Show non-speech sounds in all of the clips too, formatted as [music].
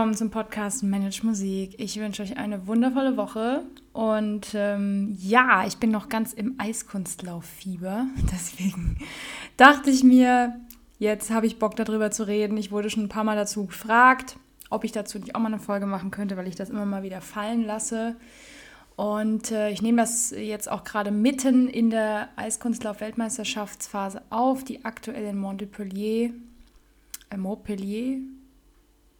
Willkommen zum Podcast Manage Musik. Ich wünsche euch eine wundervolle Woche und ähm, ja, ich bin noch ganz im Eiskunstlauffieber. [laughs] Deswegen dachte ich mir, jetzt habe ich Bock darüber zu reden. Ich wurde schon ein paar Mal dazu gefragt, ob ich dazu nicht auch mal eine Folge machen könnte, weil ich das immer mal wieder fallen lasse. Und äh, ich nehme das jetzt auch gerade mitten in der Eiskunstlauf-Weltmeisterschaftsphase auf, die aktuell in Montpellier, äh, Montpellier,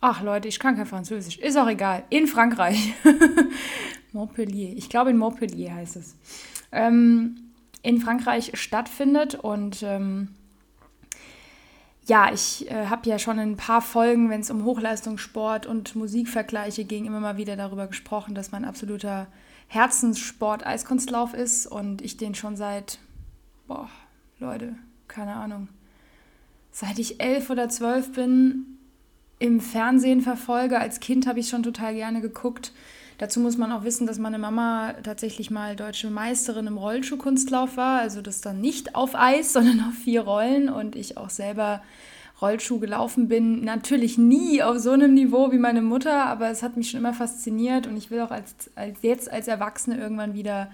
ach Leute, ich kann kein Französisch, ist auch egal, in Frankreich, [laughs] Montpellier, ich glaube in Montpellier heißt es, ähm, in Frankreich stattfindet und ähm, ja, ich äh, habe ja schon in ein paar Folgen, wenn es um Hochleistungssport und Musikvergleiche ging, immer mal wieder darüber gesprochen, dass mein absoluter Herzenssport Eiskunstlauf ist und ich den schon seit, boah, Leute, keine Ahnung, seit ich elf oder zwölf bin, im Fernsehen verfolge. Als Kind habe ich schon total gerne geguckt. Dazu muss man auch wissen, dass meine Mama tatsächlich mal deutsche Meisterin im Rollschuhkunstlauf war. Also das dann nicht auf Eis, [laughs] sondern auf vier Rollen und ich auch selber Rollschuh gelaufen bin. Natürlich nie auf so einem Niveau wie meine Mutter, aber es hat mich schon immer fasziniert und ich will auch als, als jetzt als Erwachsene irgendwann wieder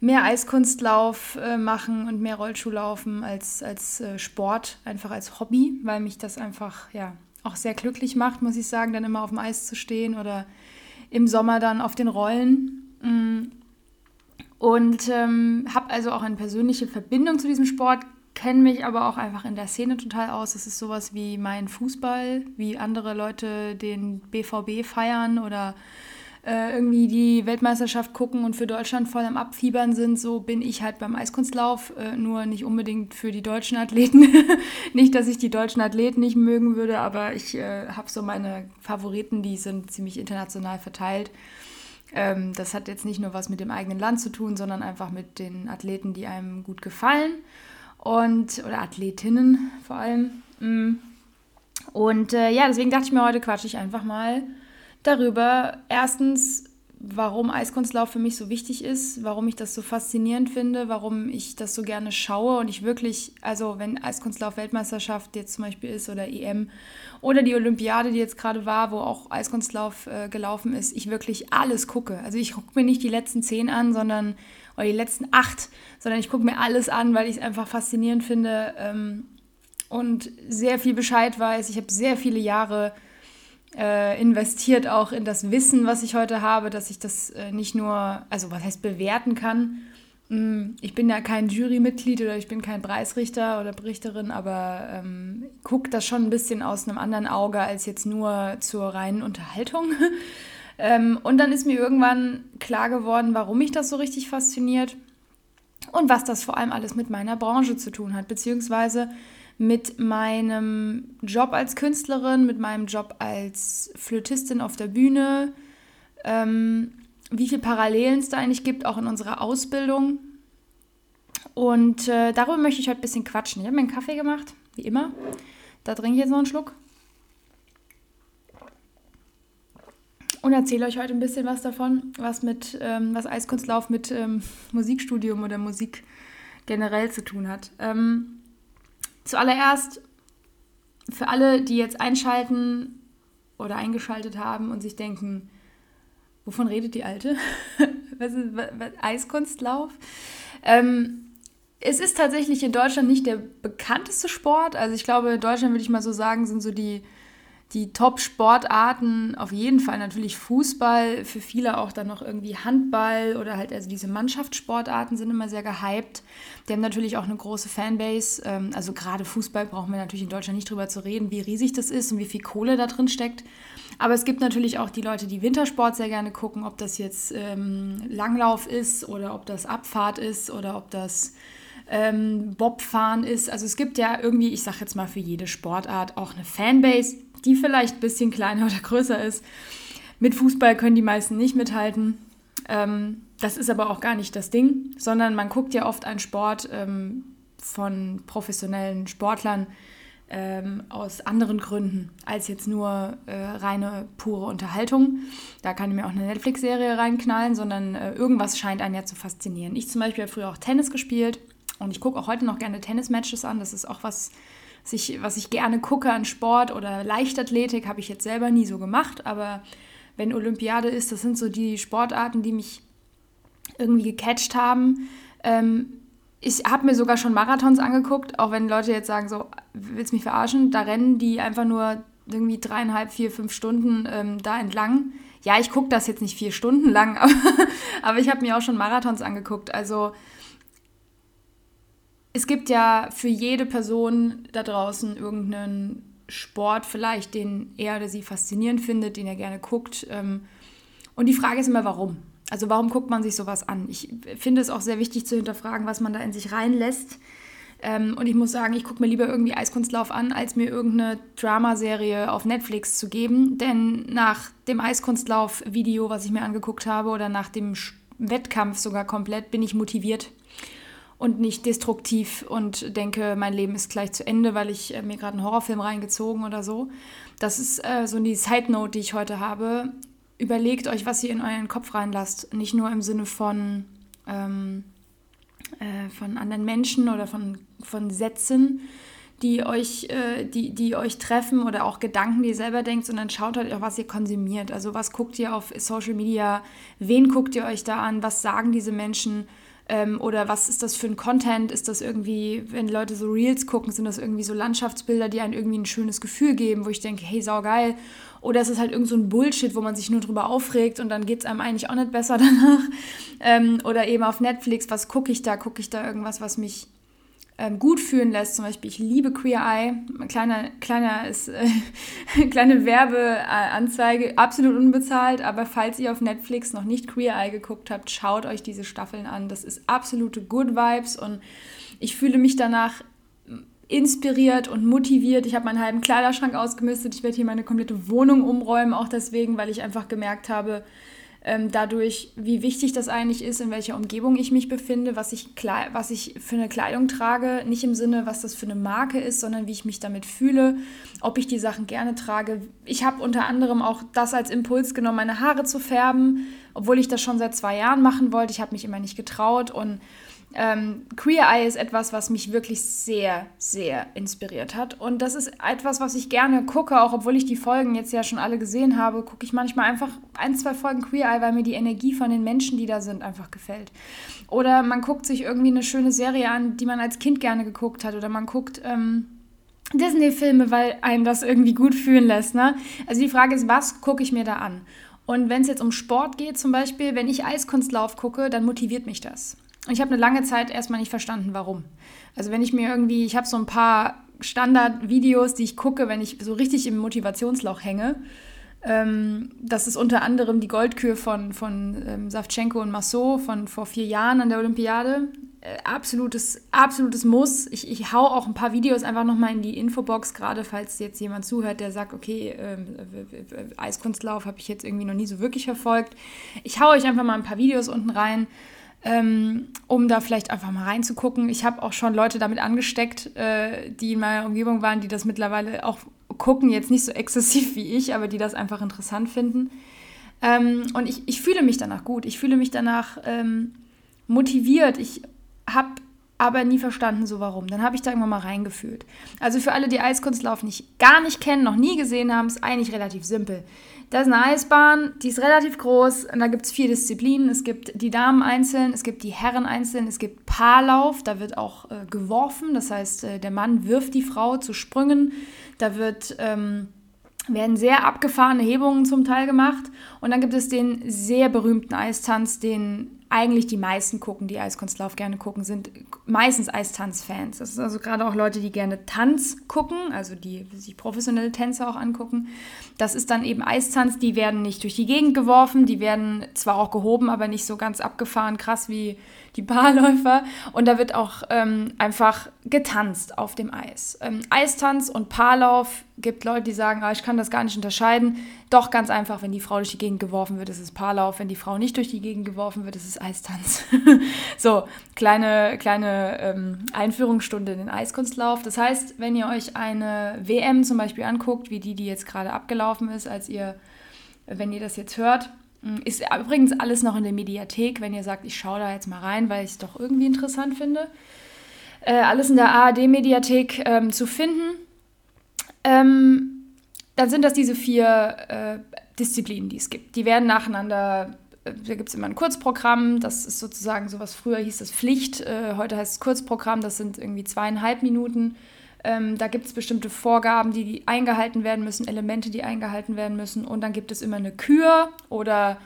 mehr Eiskunstlauf äh, machen und mehr Rollschuhlaufen als, als äh, Sport, einfach als Hobby, weil mich das einfach ja, auch sehr glücklich macht, muss ich sagen, dann immer auf dem Eis zu stehen oder im Sommer dann auf den Rollen. Mm. Und ähm, habe also auch eine persönliche Verbindung zu diesem Sport, kenne mich aber auch einfach in der Szene total aus. Das ist sowas wie mein Fußball, wie andere Leute den BVB feiern oder äh, irgendwie die Weltmeisterschaft gucken und für Deutschland voll am Abfiebern sind, so bin ich halt beim Eiskunstlauf, äh, nur nicht unbedingt für die deutschen Athleten. [laughs] nicht, dass ich die deutschen Athleten nicht mögen würde, aber ich äh, habe so meine Favoriten, die sind ziemlich international verteilt. Ähm, das hat jetzt nicht nur was mit dem eigenen Land zu tun, sondern einfach mit den Athleten, die einem gut gefallen und oder Athletinnen vor allem. Mm. Und äh, ja, deswegen dachte ich mir, heute quatsche ich einfach mal darüber, erstens, warum Eiskunstlauf für mich so wichtig ist, warum ich das so faszinierend finde, warum ich das so gerne schaue und ich wirklich, also wenn Eiskunstlauf Weltmeisterschaft jetzt zum Beispiel ist oder EM oder die Olympiade, die jetzt gerade war, wo auch Eiskunstlauf äh, gelaufen ist, ich wirklich alles gucke. Also ich gucke mir nicht die letzten zehn an, sondern oder die letzten acht, sondern ich gucke mir alles an, weil ich es einfach faszinierend finde ähm, und sehr viel Bescheid weiß. Ich habe sehr viele Jahre äh, investiert auch in das Wissen, was ich heute habe, dass ich das äh, nicht nur, also was heißt bewerten kann. Mm, ich bin ja kein Jurymitglied oder ich bin kein Preisrichter oder Berichterin, aber ähm, gucke das schon ein bisschen aus einem anderen Auge als jetzt nur zur reinen Unterhaltung. [laughs] ähm, und dann ist mir irgendwann klar geworden, warum mich das so richtig fasziniert und was das vor allem alles mit meiner Branche zu tun hat, beziehungsweise mit meinem Job als Künstlerin, mit meinem Job als Flötistin auf der Bühne, ähm, wie viele Parallelen es da eigentlich gibt, auch in unserer Ausbildung. Und äh, darüber möchte ich heute ein bisschen quatschen. Ich habe mir einen Kaffee gemacht, wie immer. Da trinke ich jetzt noch einen Schluck. Und erzähle euch heute ein bisschen was davon, was mit ähm, was Eiskunstlauf mit ähm, Musikstudium oder Musik generell zu tun hat. Ähm, Zuallererst für alle, die jetzt einschalten oder eingeschaltet haben und sich denken, wovon redet die Alte? [laughs] was ist was, Eiskunstlauf? Ähm, es ist tatsächlich in Deutschland nicht der bekannteste Sport. Also ich glaube, in Deutschland würde ich mal so sagen, sind so die die Top-Sportarten auf jeden Fall natürlich Fußball, für viele auch dann noch irgendwie Handball oder halt also diese Mannschaftssportarten sind immer sehr gehypt. Die haben natürlich auch eine große Fanbase. Ähm, also gerade Fußball brauchen wir natürlich in Deutschland nicht drüber zu reden, wie riesig das ist und wie viel Kohle da drin steckt. Aber es gibt natürlich auch die Leute, die Wintersport sehr gerne gucken, ob das jetzt ähm, Langlauf ist oder ob das Abfahrt ist oder ob das ähm, Bobfahren ist. Also es gibt ja irgendwie, ich sage jetzt mal für jede Sportart auch eine Fanbase die vielleicht ein bisschen kleiner oder größer ist. Mit Fußball können die meisten nicht mithalten. Ähm, das ist aber auch gar nicht das Ding, sondern man guckt ja oft einen Sport ähm, von professionellen Sportlern ähm, aus anderen Gründen als jetzt nur äh, reine pure Unterhaltung. Da kann ich mir auch eine Netflix-Serie reinknallen, sondern äh, irgendwas scheint einen ja zu faszinieren. Ich zum Beispiel habe früher auch Tennis gespielt und ich gucke auch heute noch gerne Tennismatches an. Das ist auch was, was ich, was ich gerne gucke an Sport oder Leichtathletik, habe ich jetzt selber nie so gemacht, aber wenn Olympiade ist, das sind so die Sportarten, die mich irgendwie gecatcht haben. Ähm, ich habe mir sogar schon Marathons angeguckt, auch wenn Leute jetzt sagen, so, willst mich verarschen? Da rennen die einfach nur irgendwie dreieinhalb, vier, fünf Stunden ähm, da entlang. Ja, ich gucke das jetzt nicht vier Stunden lang, [laughs] aber, aber ich habe mir auch schon Marathons angeguckt. Also es gibt ja für jede Person da draußen irgendeinen Sport vielleicht, den er oder sie faszinierend findet, den er gerne guckt. Ähm, und die Frage ist immer, warum? Also warum guckt man sich sowas an? Ich finde es auch sehr wichtig zu hinterfragen, was man da in sich reinlässt. Ähm, und ich muss sagen, ich gucke mir lieber irgendwie Eiskunstlauf an, als mir irgendeine Dramaserie auf Netflix zu geben. Denn nach dem Eiskunstlauf-Video, was ich mir angeguckt habe, oder nach dem Wettkampf sogar komplett, bin ich motiviert und nicht destruktiv und denke, mein Leben ist gleich zu Ende, weil ich äh, mir gerade einen Horrorfilm reingezogen oder so. Das ist äh, so die Side Note, die ich heute habe überlegt euch, was ihr in euren Kopf reinlasst. Nicht nur im Sinne von, ähm, äh, von anderen Menschen oder von, von Sätzen, die euch, äh, die, die euch treffen oder auch Gedanken, die ihr selber denkt, sondern schaut halt auch, was ihr konsumiert. Also was guckt ihr auf Social Media, wen guckt ihr euch da an, was sagen diese Menschen ähm, oder was ist das für ein Content? Ist das irgendwie, wenn Leute so Reels gucken, sind das irgendwie so Landschaftsbilder, die einem irgendwie ein schönes Gefühl geben, wo ich denke, hey, saugeil. Oder ist es halt irgend so ein Bullshit, wo man sich nur drüber aufregt und dann geht es einem eigentlich auch nicht besser [laughs] danach. Ähm, oder eben auf Netflix, was gucke ich da? Gucke ich da irgendwas, was mich ähm, gut fühlen lässt. Zum Beispiel, ich liebe Queer Eye. Kleiner, kleiner ist, äh, [laughs] kleine Werbeanzeige, absolut unbezahlt. Aber falls ihr auf Netflix noch nicht Queer Eye geguckt habt, schaut euch diese Staffeln an. Das ist absolute Good Vibes und ich fühle mich danach inspiriert und motiviert. Ich habe meinen halben Kleiderschrank ausgemistet. Ich werde hier meine komplette Wohnung umräumen, auch deswegen, weil ich einfach gemerkt habe, ähm, dadurch, wie wichtig das eigentlich ist, in welcher Umgebung ich mich befinde, was ich, was ich für eine Kleidung trage. Nicht im Sinne, was das für eine Marke ist, sondern wie ich mich damit fühle, ob ich die Sachen gerne trage. Ich habe unter anderem auch das als Impuls genommen, meine Haare zu färben, obwohl ich das schon seit zwei Jahren machen wollte. Ich habe mich immer nicht getraut und ähm, Queer Eye ist etwas, was mich wirklich sehr, sehr inspiriert hat. Und das ist etwas, was ich gerne gucke, auch obwohl ich die Folgen jetzt ja schon alle gesehen habe, gucke ich manchmal einfach ein, zwei Folgen Queer Eye, weil mir die Energie von den Menschen, die da sind, einfach gefällt. Oder man guckt sich irgendwie eine schöne Serie an, die man als Kind gerne geguckt hat. Oder man guckt. Ähm, Disney-Filme, weil einem das irgendwie gut fühlen lässt. Ne? Also die Frage ist, was gucke ich mir da an? Und wenn es jetzt um Sport geht, zum Beispiel, wenn ich Eiskunstlauf gucke, dann motiviert mich das. Ich habe eine lange Zeit erstmal nicht verstanden, warum. Also wenn ich mir irgendwie, ich habe so ein paar Standardvideos, die ich gucke, wenn ich so richtig im Motivationsloch hänge. Ähm, das ist unter anderem die Goldkür von, von ähm, Savchenko und Massot von vor vier Jahren an der Olympiade. Äh, absolutes, absolutes Muss. Ich, ich hau auch ein paar Videos einfach nochmal in die Infobox, gerade falls jetzt jemand zuhört, der sagt, okay, ähm, Eiskunstlauf habe ich jetzt irgendwie noch nie so wirklich verfolgt. Ich hau euch einfach mal ein paar Videos unten rein ähm, um da vielleicht einfach mal reinzugucken. Ich habe auch schon Leute damit angesteckt, äh, die in meiner Umgebung waren, die das mittlerweile auch gucken, jetzt nicht so exzessiv wie ich, aber die das einfach interessant finden. Ähm, und ich, ich fühle mich danach gut. Ich fühle mich danach ähm, motiviert. Ich habe aber nie verstanden, so warum. Dann habe ich da irgendwann mal reingefühlt. Also für alle, die Eiskunstlauf nicht, gar nicht kennen, noch nie gesehen haben, ist eigentlich relativ simpel. Da ist eine Eisbahn, die ist relativ groß und da gibt es vier Disziplinen. Es gibt die Damen einzeln, es gibt die Herren einzeln, es gibt Paarlauf, da wird auch äh, geworfen, das heißt, äh, der Mann wirft die Frau zu Sprüngen. Da wird, ähm, werden sehr abgefahrene Hebungen zum Teil gemacht. Und dann gibt es den sehr berühmten Eistanz, den eigentlich die meisten gucken, die Eiskunstlauf gerne gucken, sind meistens Eistanz-Fans. Das ist also gerade auch Leute, die gerne Tanz gucken, also die sich professionelle Tänze auch angucken. Das ist dann eben Eistanz, die werden nicht durch die Gegend geworfen, die werden zwar auch gehoben, aber nicht so ganz abgefahren, krass wie die Paarläufer. Und da wird auch ähm, einfach getanzt auf dem Eis. Ähm, Eistanz und Paarlauf gibt Leute, die sagen, ah, ich kann das gar nicht unterscheiden. Doch ganz einfach, wenn die Frau durch die Gegend geworfen wird, ist es Paarlauf. Wenn die Frau nicht durch die Gegend geworfen wird, ist es Eistanz. [laughs] so, kleine, kleine ähm, Einführungsstunde in den Eiskunstlauf. Das heißt, wenn ihr euch eine WM zum Beispiel anguckt, wie die, die jetzt gerade abgelaufen ist, als ihr, wenn ihr das jetzt hört, hm, ist übrigens alles noch in der Mediathek, wenn ihr sagt, ich schaue da jetzt mal rein, weil ich es doch irgendwie interessant finde. Äh, alles in der ARD-Mediathek ähm, zu finden. Ähm, dann sind das diese vier äh, Disziplinen, die es gibt. Die werden nacheinander, äh, da gibt es immer ein Kurzprogramm, das ist sozusagen sowas, früher hieß das Pflicht, äh, heute heißt es Kurzprogramm, das sind irgendwie zweieinhalb Minuten. Ähm, da gibt es bestimmte Vorgaben, die eingehalten werden müssen, Elemente, die eingehalten werden müssen. Und dann gibt es immer eine Kür oder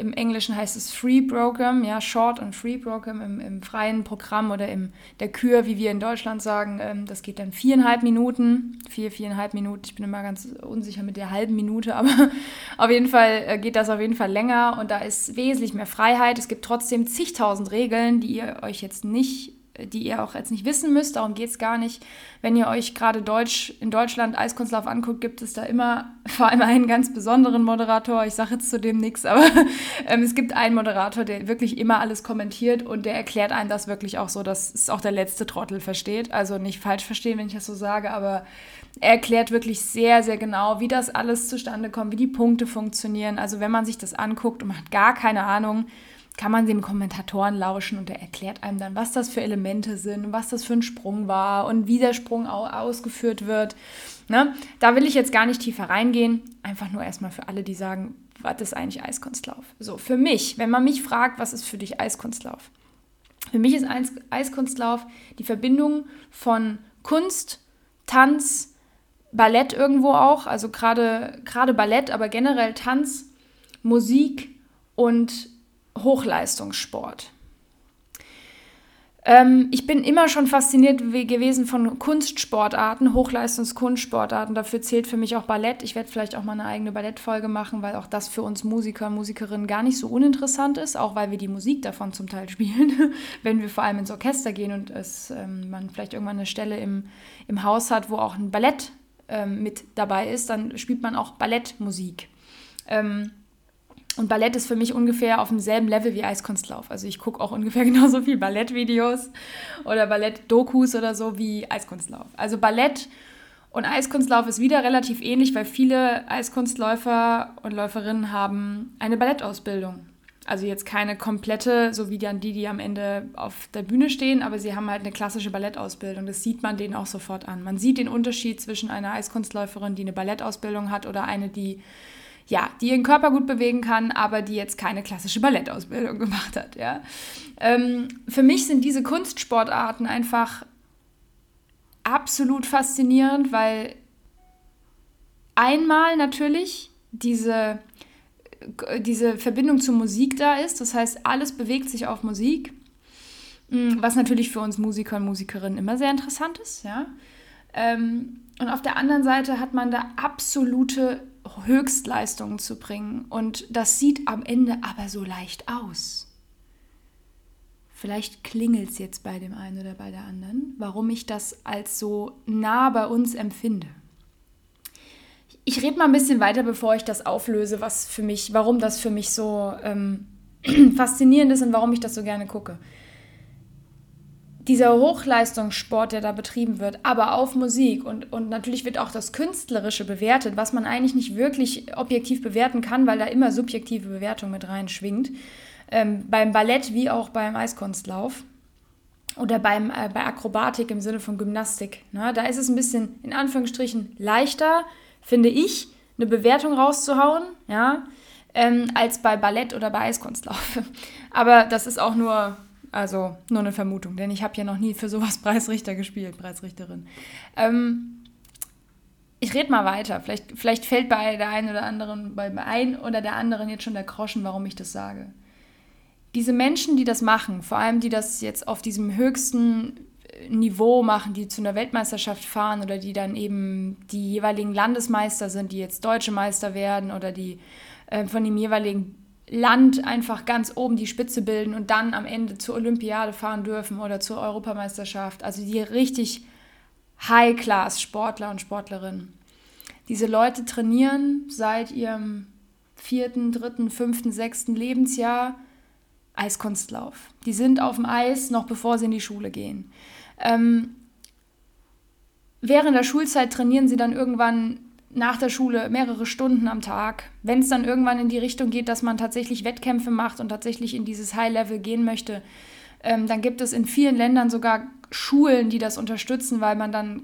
im Englischen heißt es Free Program, ja, Short und Free Program im, im freien Programm oder in der Kür, wie wir in Deutschland sagen. Ähm, das geht dann viereinhalb Minuten, vier, viereinhalb Minuten. Ich bin immer ganz unsicher mit der halben Minute, [laughs] aber auf jeden Fall äh, geht das auf jeden Fall länger und da ist wesentlich mehr Freiheit. Es gibt trotzdem zigtausend Regeln, die ihr euch jetzt nicht die ihr auch jetzt nicht wissen müsst, darum geht es gar nicht. Wenn ihr euch gerade Deutsch, in Deutschland Eiskunstlauf anguckt, gibt es da immer [laughs] vor allem einen ganz besonderen Moderator. Ich sage jetzt zu dem nichts, aber [laughs] ähm, es gibt einen Moderator, der wirklich immer alles kommentiert und der erklärt einem das wirklich auch so, dass es auch der letzte Trottel versteht. Also nicht falsch verstehen, wenn ich das so sage, aber er erklärt wirklich sehr, sehr genau, wie das alles zustande kommt, wie die Punkte funktionieren. Also wenn man sich das anguckt und man hat gar keine Ahnung, kann man dem Kommentatoren lauschen und der erklärt einem dann, was das für Elemente sind, was das für ein Sprung war und wie der Sprung ausgeführt wird. Ne? Da will ich jetzt gar nicht tiefer reingehen, einfach nur erstmal für alle, die sagen, was ist eigentlich Eiskunstlauf? So, für mich, wenn man mich fragt, was ist für dich Eiskunstlauf? Für mich ist Eiskunstlauf die Verbindung von Kunst, Tanz, Ballett irgendwo auch, also gerade Ballett, aber generell Tanz, Musik und Hochleistungssport. Ähm, ich bin immer schon fasziniert gewesen von Kunstsportarten, Hochleistungskunstsportarten. Dafür zählt für mich auch Ballett. Ich werde vielleicht auch mal eine eigene Ballettfolge machen, weil auch das für uns Musiker und Musikerinnen gar nicht so uninteressant ist, auch weil wir die Musik davon zum Teil [laughs] spielen, wenn wir vor allem ins Orchester gehen und es, ähm, man vielleicht irgendwann eine Stelle im, im Haus hat, wo auch ein Ballett ähm, mit dabei ist, dann spielt man auch Ballettmusik. Ähm, und Ballett ist für mich ungefähr auf demselben Level wie Eiskunstlauf. Also ich gucke auch ungefähr [laughs] genauso viel Ballettvideos oder Ballett-Dokus oder so wie Eiskunstlauf. Also Ballett und Eiskunstlauf ist wieder relativ ähnlich, weil viele Eiskunstläufer und Läuferinnen haben eine Ballettausbildung. Also jetzt keine komplette, so wie dann die, die am Ende auf der Bühne stehen, aber sie haben halt eine klassische Ballettausbildung. Das sieht man denen auch sofort an. Man sieht den Unterschied zwischen einer Eiskunstläuferin, die eine Ballettausbildung hat, oder eine, die ja, die ihren Körper gut bewegen kann, aber die jetzt keine klassische Ballettausbildung [laughs] gemacht hat. Ja. Ähm, für mich sind diese Kunstsportarten einfach absolut faszinierend, weil einmal natürlich diese, diese Verbindung zur Musik da ist. Das heißt, alles bewegt sich auf Musik, mm, was natürlich für uns Musiker und Musikerinnen immer sehr interessant ist. Ja. Ähm, und auf der anderen Seite hat man da absolute Höchstleistungen zu bringen. Und das sieht am Ende aber so leicht aus. Vielleicht klingelt es jetzt bei dem einen oder bei der anderen, warum ich das als so nah bei uns empfinde. Ich rede mal ein bisschen weiter, bevor ich das auflöse, was für mich, warum das für mich so ähm, [clears throat] faszinierend ist und warum ich das so gerne gucke dieser Hochleistungssport, der da betrieben wird, aber auf Musik und, und natürlich wird auch das Künstlerische bewertet, was man eigentlich nicht wirklich objektiv bewerten kann, weil da immer subjektive Bewertung mit reinschwingt. Ähm, beim Ballett wie auch beim Eiskunstlauf oder beim, äh, bei Akrobatik im Sinne von Gymnastik. Ne? Da ist es ein bisschen in Anführungsstrichen leichter, finde ich, eine Bewertung rauszuhauen, ja, ähm, als bei Ballett oder bei Eiskunstlauf. [laughs] Aber das ist auch nur also nur eine Vermutung, denn ich habe ja noch nie für sowas [laughs] Preisrichter gespielt, Preisrichterin. Ähm, ich rede mal weiter. Vielleicht, vielleicht fällt bei der einen oder anderen, bei ein oder der anderen jetzt schon der Groschen, warum ich das sage. Diese Menschen, die das machen, vor allem die das jetzt auf diesem höchsten äh, Niveau machen, die zu einer Weltmeisterschaft fahren oder die dann eben die jeweiligen Landesmeister sind, die jetzt deutsche Meister werden oder die äh, von dem jeweiligen Land einfach ganz oben die Spitze bilden und dann am Ende zur Olympiade fahren dürfen oder zur Europameisterschaft. Also die richtig High-Class-Sportler und Sportlerinnen. Diese Leute trainieren seit ihrem vierten, dritten, fünften, sechsten Lebensjahr Eiskunstlauf. Die sind auf dem Eis, noch bevor sie in die Schule gehen. Ähm, während der Schulzeit trainieren sie dann irgendwann nach der Schule mehrere Stunden am Tag. Wenn es dann irgendwann in die Richtung geht, dass man tatsächlich Wettkämpfe macht und tatsächlich in dieses High-Level gehen möchte, Ähm, dann gibt es in vielen Ländern sogar Schulen, die das unterstützen, weil man dann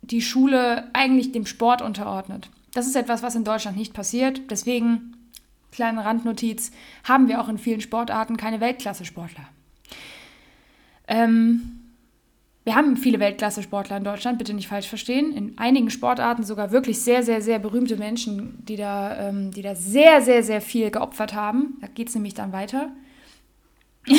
die Schule eigentlich dem Sport unterordnet. Das ist etwas, was in Deutschland nicht passiert. Deswegen, kleine Randnotiz, haben wir auch in vielen Sportarten keine Weltklasse-Sportler. Ähm, wir haben viele Weltklasse-Sportler in Deutschland, bitte nicht falsch verstehen. In einigen Sportarten sogar wirklich sehr, sehr, sehr berühmte Menschen, die da, ähm, die da sehr, sehr, sehr viel geopfert haben. Da geht es nämlich dann weiter. [laughs]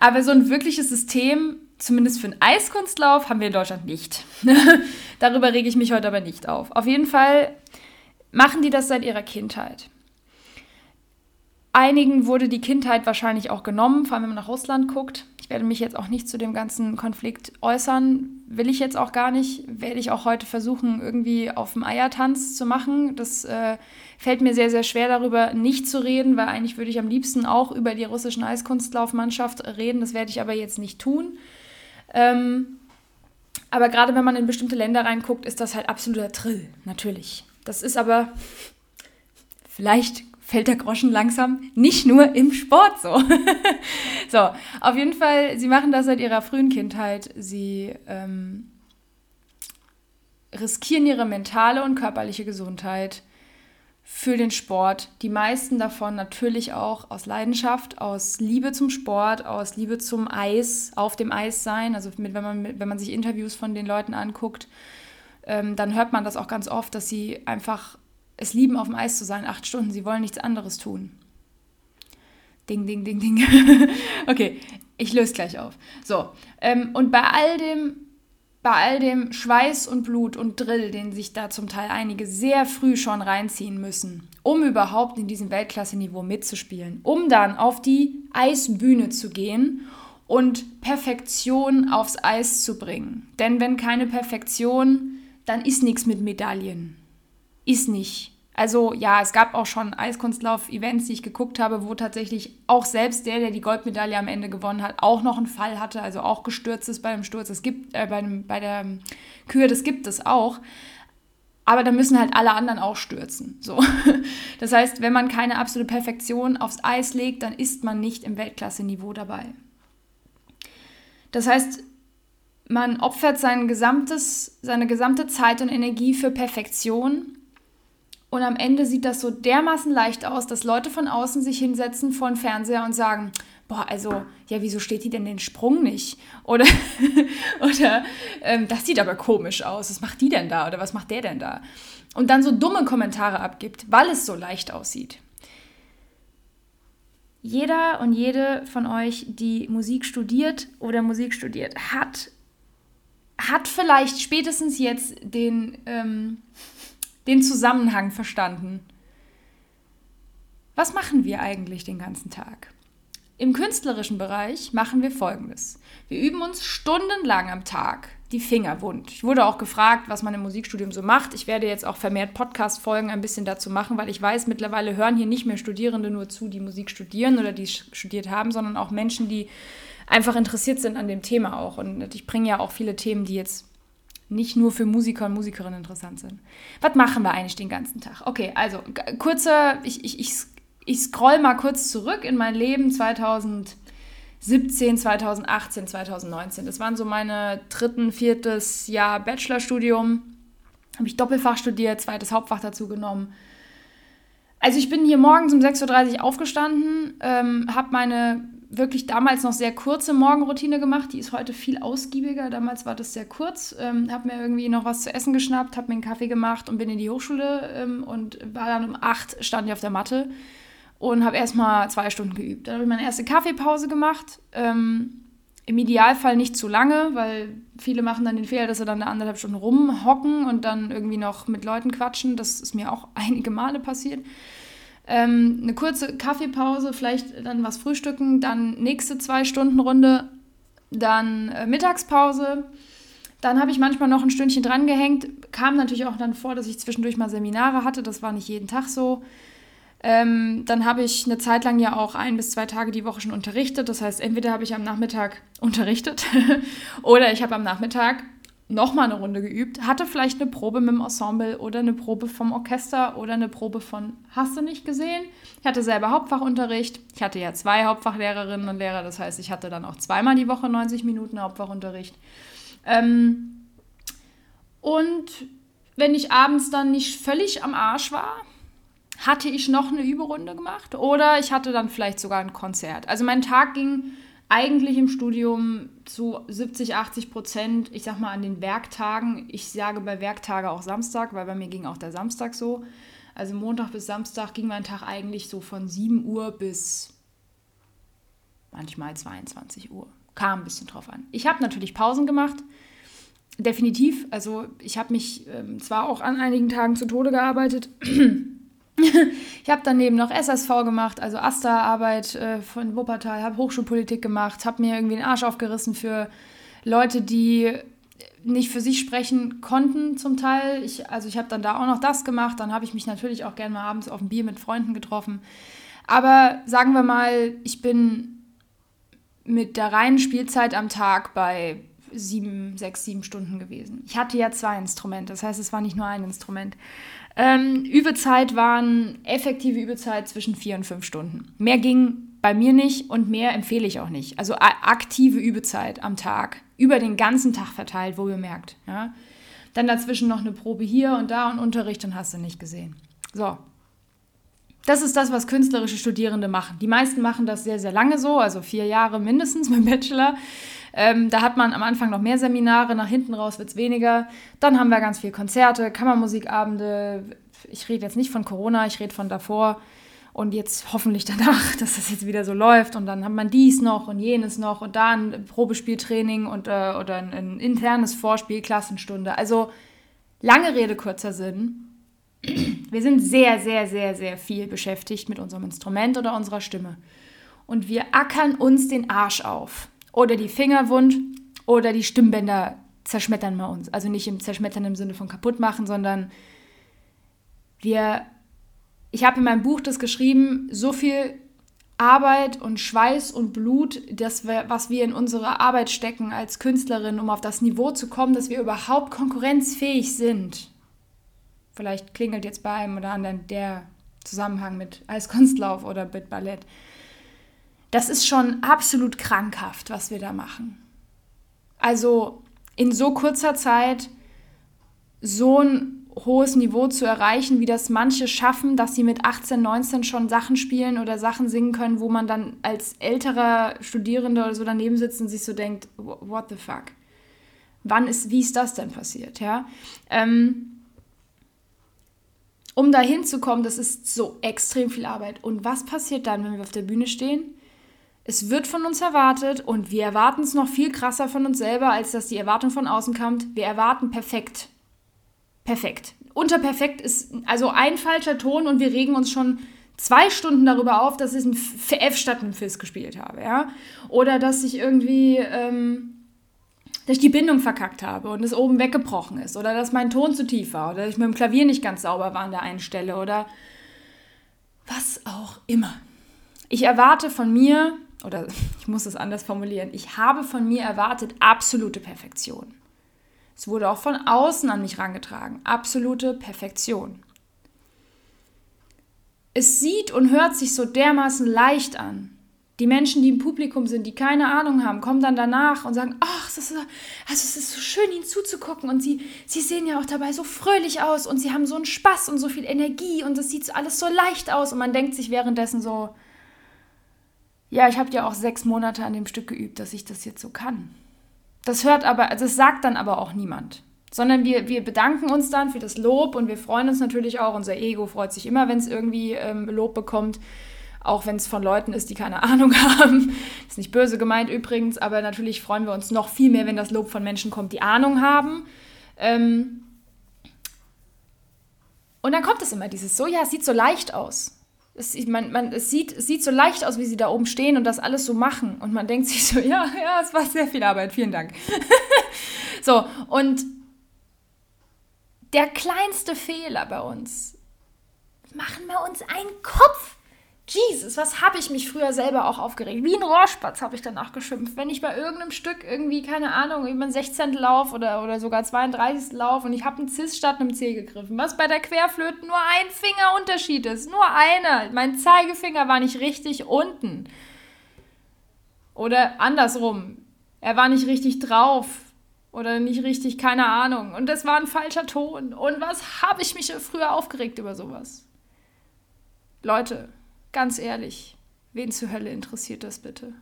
Aber so ein wirkliches System, zumindest für einen Eiskunstlauf, haben wir in Deutschland nicht. [laughs] Darüber rege ich mich heute aber nicht auf. Auf jeden Fall machen die das seit ihrer Kindheit. Einigen wurde die Kindheit wahrscheinlich auch genommen, vor allem wenn man nach Russland guckt. Ich werde mich jetzt auch nicht zu dem ganzen Konflikt äußern, will ich jetzt auch gar nicht. Werde ich auch heute versuchen, irgendwie auf dem Eiertanz zu machen. Das äh, fällt mir sehr, sehr schwer, darüber nicht zu reden, weil eigentlich würde ich am liebsten auch über die russischen Eiskunstlaufmannschaft reden. Das werde ich aber jetzt nicht tun. Ähm, aber gerade wenn man in bestimmte Länder reinguckt, ist das halt absoluter Trill, natürlich. Das ist aber vielleicht fällt der Groschen langsam nicht nur im Sport so. [laughs] so, auf jeden Fall, sie machen das seit ihrer frühen Kindheit. Sie ähm, riskieren ihre mentale und körperliche Gesundheit für den Sport. Die meisten davon natürlich auch aus Leidenschaft, aus Liebe zum Sport, aus Liebe zum Eis, auf dem Eis sein. Also mit, wenn, man, wenn man sich Interviews von den Leuten anguckt, ähm, dann hört man das auch ganz oft, dass sie einfach es lieben, auf dem Eis zu sein, acht Stunden. Sie wollen nichts anderes tun. Ding, ding, ding, ding. [laughs] okay, ich löse gleich auf. So, ähm, und bei all dem, bei all dem Schweiß und Blut und Drill, den sich da zum Teil einige sehr früh schon reinziehen müssen, um überhaupt in diesem Weltklasse-Niveau mitzuspielen, um dann auf die Eisbühne zu gehen und Perfektion aufs Eis zu bringen. Denn wenn keine Perfektion, dann ist nichts mit Medaillen ist nicht. Also ja, es gab auch schon Eiskunstlauf-Events, die ich geguckt habe, wo tatsächlich auch selbst der, der die Goldmedaille am Ende gewonnen hat, auch noch einen Fall hatte, also auch gestürzt ist bei dem Sturz. Es gibt äh, bei, dem, bei der Kühe, das gibt es auch. Aber da müssen halt alle anderen auch stürzen. So. [laughs] Das heißt, wenn man keine absolute Perfektion aufs Eis legt, dann ist man nicht im Weltklasse-Niveau dabei. Das heißt, man opfert sein gesamtes, seine gesamte Zeit und Energie für Perfektion und am Ende sieht das so dermaßen leicht aus, dass Leute von außen sich hinsetzen vor den Fernseher und sagen, boah, also, ja, wieso steht die denn den Sprung nicht? Oder, [laughs] oder ähm, das sieht aber komisch aus, was macht die denn da? Oder was macht der denn da? Und dann so dumme Kommentare abgibt, weil es so leicht aussieht. Jeder und jede von euch, die Musik studiert oder Musik studiert hat, hat vielleicht spätestens jetzt den, ähm, den Zusammenhang verstanden. Was machen wir eigentlich den ganzen Tag? Im künstlerischen Bereich machen wir Folgendes. Wir üben uns stundenlang am Tag die Finger wund. Ich wurde auch gefragt, was man im Musikstudium so macht. Ich werde jetzt auch vermehrt Podcast-Folgen ein bisschen dazu machen, weil ich weiß, mittlerweile hören hier nicht mehr Studierende nur zu, die Musik studieren oder die studiert haben, sondern auch Menschen, die einfach interessiert sind an dem Thema auch. Und ich bringe ja auch viele Themen, die jetzt nicht nur für Musiker und Musikerinnen interessant sind. Was machen wir eigentlich den ganzen Tag? Okay, also kurzer, ich, ich, ich, ich scroll mal kurz zurück in mein Leben 2017, 2018, 2019. Das waren so meine dritten, viertes Jahr Bachelorstudium. Habe ich Doppelfach studiert, zweites Hauptfach dazu genommen. Also ich bin hier morgens um 6.30 Uhr aufgestanden, ähm, habe meine wirklich damals noch sehr kurze Morgenroutine gemacht. Die ist heute viel ausgiebiger. Damals war das sehr kurz. Ähm, habe mir irgendwie noch was zu essen geschnappt, habe mir einen Kaffee gemacht und bin in die Hochschule ähm, und war dann um acht stand ich auf der Matte und habe erstmal zwei Stunden geübt. Dann habe ich meine erste Kaffeepause gemacht. Ähm, Im Idealfall nicht zu lange, weil viele machen dann den Fehler, dass sie dann eine anderthalb Stunden rumhocken und dann irgendwie noch mit Leuten quatschen. Das ist mir auch [laughs] einige Male passiert. Ähm, eine kurze Kaffeepause, vielleicht dann was frühstücken, dann nächste zwei Stunden Runde, dann äh, Mittagspause. Dann habe ich manchmal noch ein Stündchen dran gehängt. Kam natürlich auch dann vor, dass ich zwischendurch mal Seminare hatte. Das war nicht jeden Tag so. Ähm, dann habe ich eine Zeit lang ja auch ein bis zwei Tage die Woche schon unterrichtet. Das heißt, entweder habe ich am Nachmittag [laughs] unterrichtet [laughs] oder ich habe am Nachmittag nochmal eine Runde geübt, hatte vielleicht eine Probe mit dem Ensemble oder eine Probe vom Orchester oder eine Probe von Hast du nicht gesehen? Ich hatte selber Hauptfachunterricht. Ich hatte ja zwei Hauptfachlehrerinnen und Lehrer, das heißt, ich hatte dann auch zweimal die Woche 90 Minuten Hauptfachunterricht. Ähm, und wenn ich abends dann nicht völlig am Arsch war, hatte ich noch eine Überrunde gemacht oder ich hatte dann vielleicht sogar ein Konzert. Also mein Tag ging eigentlich im Studium zu 70, 80 Prozent, ich sag mal an den Werktagen. Ich sage bei Werktage auch Samstag, weil bei mir ging auch der Samstag so. Also Montag bis Samstag ging mein Tag eigentlich so von 7 Uhr bis manchmal 22 Uhr. Kam ein bisschen drauf an. Ich habe natürlich Pausen gemacht. Definitiv. Also ich habe mich ähm, zwar auch an einigen Tagen zu Tode gearbeitet. [clears throat] [laughs] ich habe daneben noch SSV gemacht, also AStA-Arbeit äh, von Wuppertal, habe Hochschulpolitik gemacht, habe mir irgendwie den Arsch aufgerissen für Leute, die nicht für sich sprechen konnten zum Teil. Ich, also ich habe dann da auch noch das gemacht. Dann habe ich mich natürlich auch gerne mal abends auf ein Bier mit Freunden getroffen. Aber sagen wir mal, ich bin mit der reinen Spielzeit am Tag bei sieben, sechs, sieben Stunden gewesen. Ich hatte ja zwei Instrumente, das heißt, es war nicht nur ein Instrument. Ähm, Übezeit waren effektive Übezeit zwischen vier und fünf Stunden. Mehr ging bei mir nicht und mehr empfehle ich auch nicht. Also aktive Übezeit am Tag, über den ganzen Tag verteilt, wo ihr merkt. Ja? Dann dazwischen noch eine Probe hier und da und Unterricht und hast du nicht gesehen. So. Das ist das, was künstlerische Studierende machen. Die meisten machen das sehr, sehr lange so, also vier Jahre mindestens beim Bachelor. Ähm, da hat man am Anfang noch mehr Seminare, nach hinten raus wird es weniger. Dann haben wir ganz viele Konzerte, Kammermusikabende. Ich rede jetzt nicht von Corona, ich rede von davor. Und jetzt hoffentlich danach, [laughs] dass das jetzt wieder so läuft. Und dann hat man dies noch und jenes noch und da ein Probespieltraining und, äh, oder ein, ein internes Vorspiel, Klassenstunde. Also lange Rede, kurzer Sinn. Wir sind sehr, sehr, sehr, sehr viel beschäftigt mit unserem Instrument oder unserer Stimme. Und wir ackern uns den Arsch auf oder die Finger wund oder die Stimmbänder zerschmettern wir uns. Also nicht im Zerschmettern im Sinne von kaputt machen, sondern wir, ich habe in meinem Buch das geschrieben, so viel Arbeit und Schweiß und Blut, das wir, was wir in unsere Arbeit stecken als Künstlerin, um auf das Niveau zu kommen, dass wir überhaupt konkurrenzfähig sind. Vielleicht klingelt jetzt bei einem oder anderen der Zusammenhang mit Eiskunstlauf oder mit Ballett das ist schon absolut krankhaft, was wir da machen. Also in so kurzer Zeit so ein hohes Niveau zu erreichen, wie das manche schaffen, dass sie mit 18, 19 schon Sachen spielen oder Sachen singen können, wo man dann als älterer Studierender oder so daneben sitzt und sich so denkt, what the fuck? Wann ist, wie ist das denn passiert? Ja? Ähm, um da hinzukommen, das ist so extrem viel Arbeit. Und was passiert dann, wenn wir auf der Bühne stehen? Es wird von uns erwartet und wir erwarten es noch viel krasser von uns selber, als dass die Erwartung von außen kommt. Wir erwarten perfekt. Perfekt. Unter perfekt ist also ein falscher Ton und wir regen uns schon zwei Stunden darüber auf, dass ich ein F statt einem Fis gespielt habe, ja. Oder dass ich irgendwie, ähm, dass ich die Bindung verkackt habe und es oben weggebrochen ist. Oder dass mein Ton zu tief war. Oder dass ich mit dem Klavier nicht ganz sauber war an der einen Stelle. Oder was auch immer. Ich erwarte von mir oder [laughs] ich muss es anders formulieren, ich habe von mir erwartet absolute Perfektion. Es wurde auch von außen an mich herangetragen, absolute Perfektion. Es sieht und hört sich so dermaßen leicht an. Die Menschen, die im Publikum sind, die keine Ahnung haben, kommen dann danach und sagen, ach, es ist, also es ist so schön, ihnen zuzugucken und sie, sie sehen ja auch dabei so fröhlich aus und sie haben so einen Spaß und so viel Energie und es sieht alles so leicht aus und man denkt sich währenddessen so, ja, ich habe ja auch sechs Monate an dem Stück geübt, dass ich das jetzt so kann. Das hört aber, also das sagt dann aber auch niemand. Sondern wir, wir bedanken uns dann für das Lob und wir freuen uns natürlich auch. Unser Ego freut sich immer, wenn es irgendwie ähm, Lob bekommt. Auch wenn es von Leuten ist, die keine [laughs] Ahnung haben. Ist nicht böse gemeint übrigens, aber natürlich freuen wir uns noch viel mehr, wenn das Lob von Menschen kommt, die Ahnung haben. Ähm und dann kommt es immer dieses so, ja, es sieht so leicht aus. Es, man, man, es, sieht, sieht so leicht aus, wie sie da oben stehen und das alles so machen. Und man denkt sich so, [laughs] ja, ja, es war sehr viel Arbeit, vielen Dank. [laughs] so, und der kleinste Fehler bei uns, machen wir uns einen Kopf. Jesus, was habe ich mich früher selber auch aufgeregt. Wie ein Rohrspatz habe ich danach geschimpft. Wenn ich bei irgendeinem Stück irgendwie, keine Ahnung, über einen 16. Lauf oder, oder sogar 32. Lauf und ich habe einen Cis statt einem C gegriffen. Was bei der Querflöte nur ein Finger Unterschied ist. Nur einer. Mein Zeigefinger war nicht richtig unten. Oder andersrum. Er war nicht richtig drauf. Oder nicht richtig, keine Ahnung. Und das war ein falscher Ton. Und was habe ich mich früher aufgeregt über sowas? Leute, Ganz ehrlich, wen zur Hölle interessiert das bitte?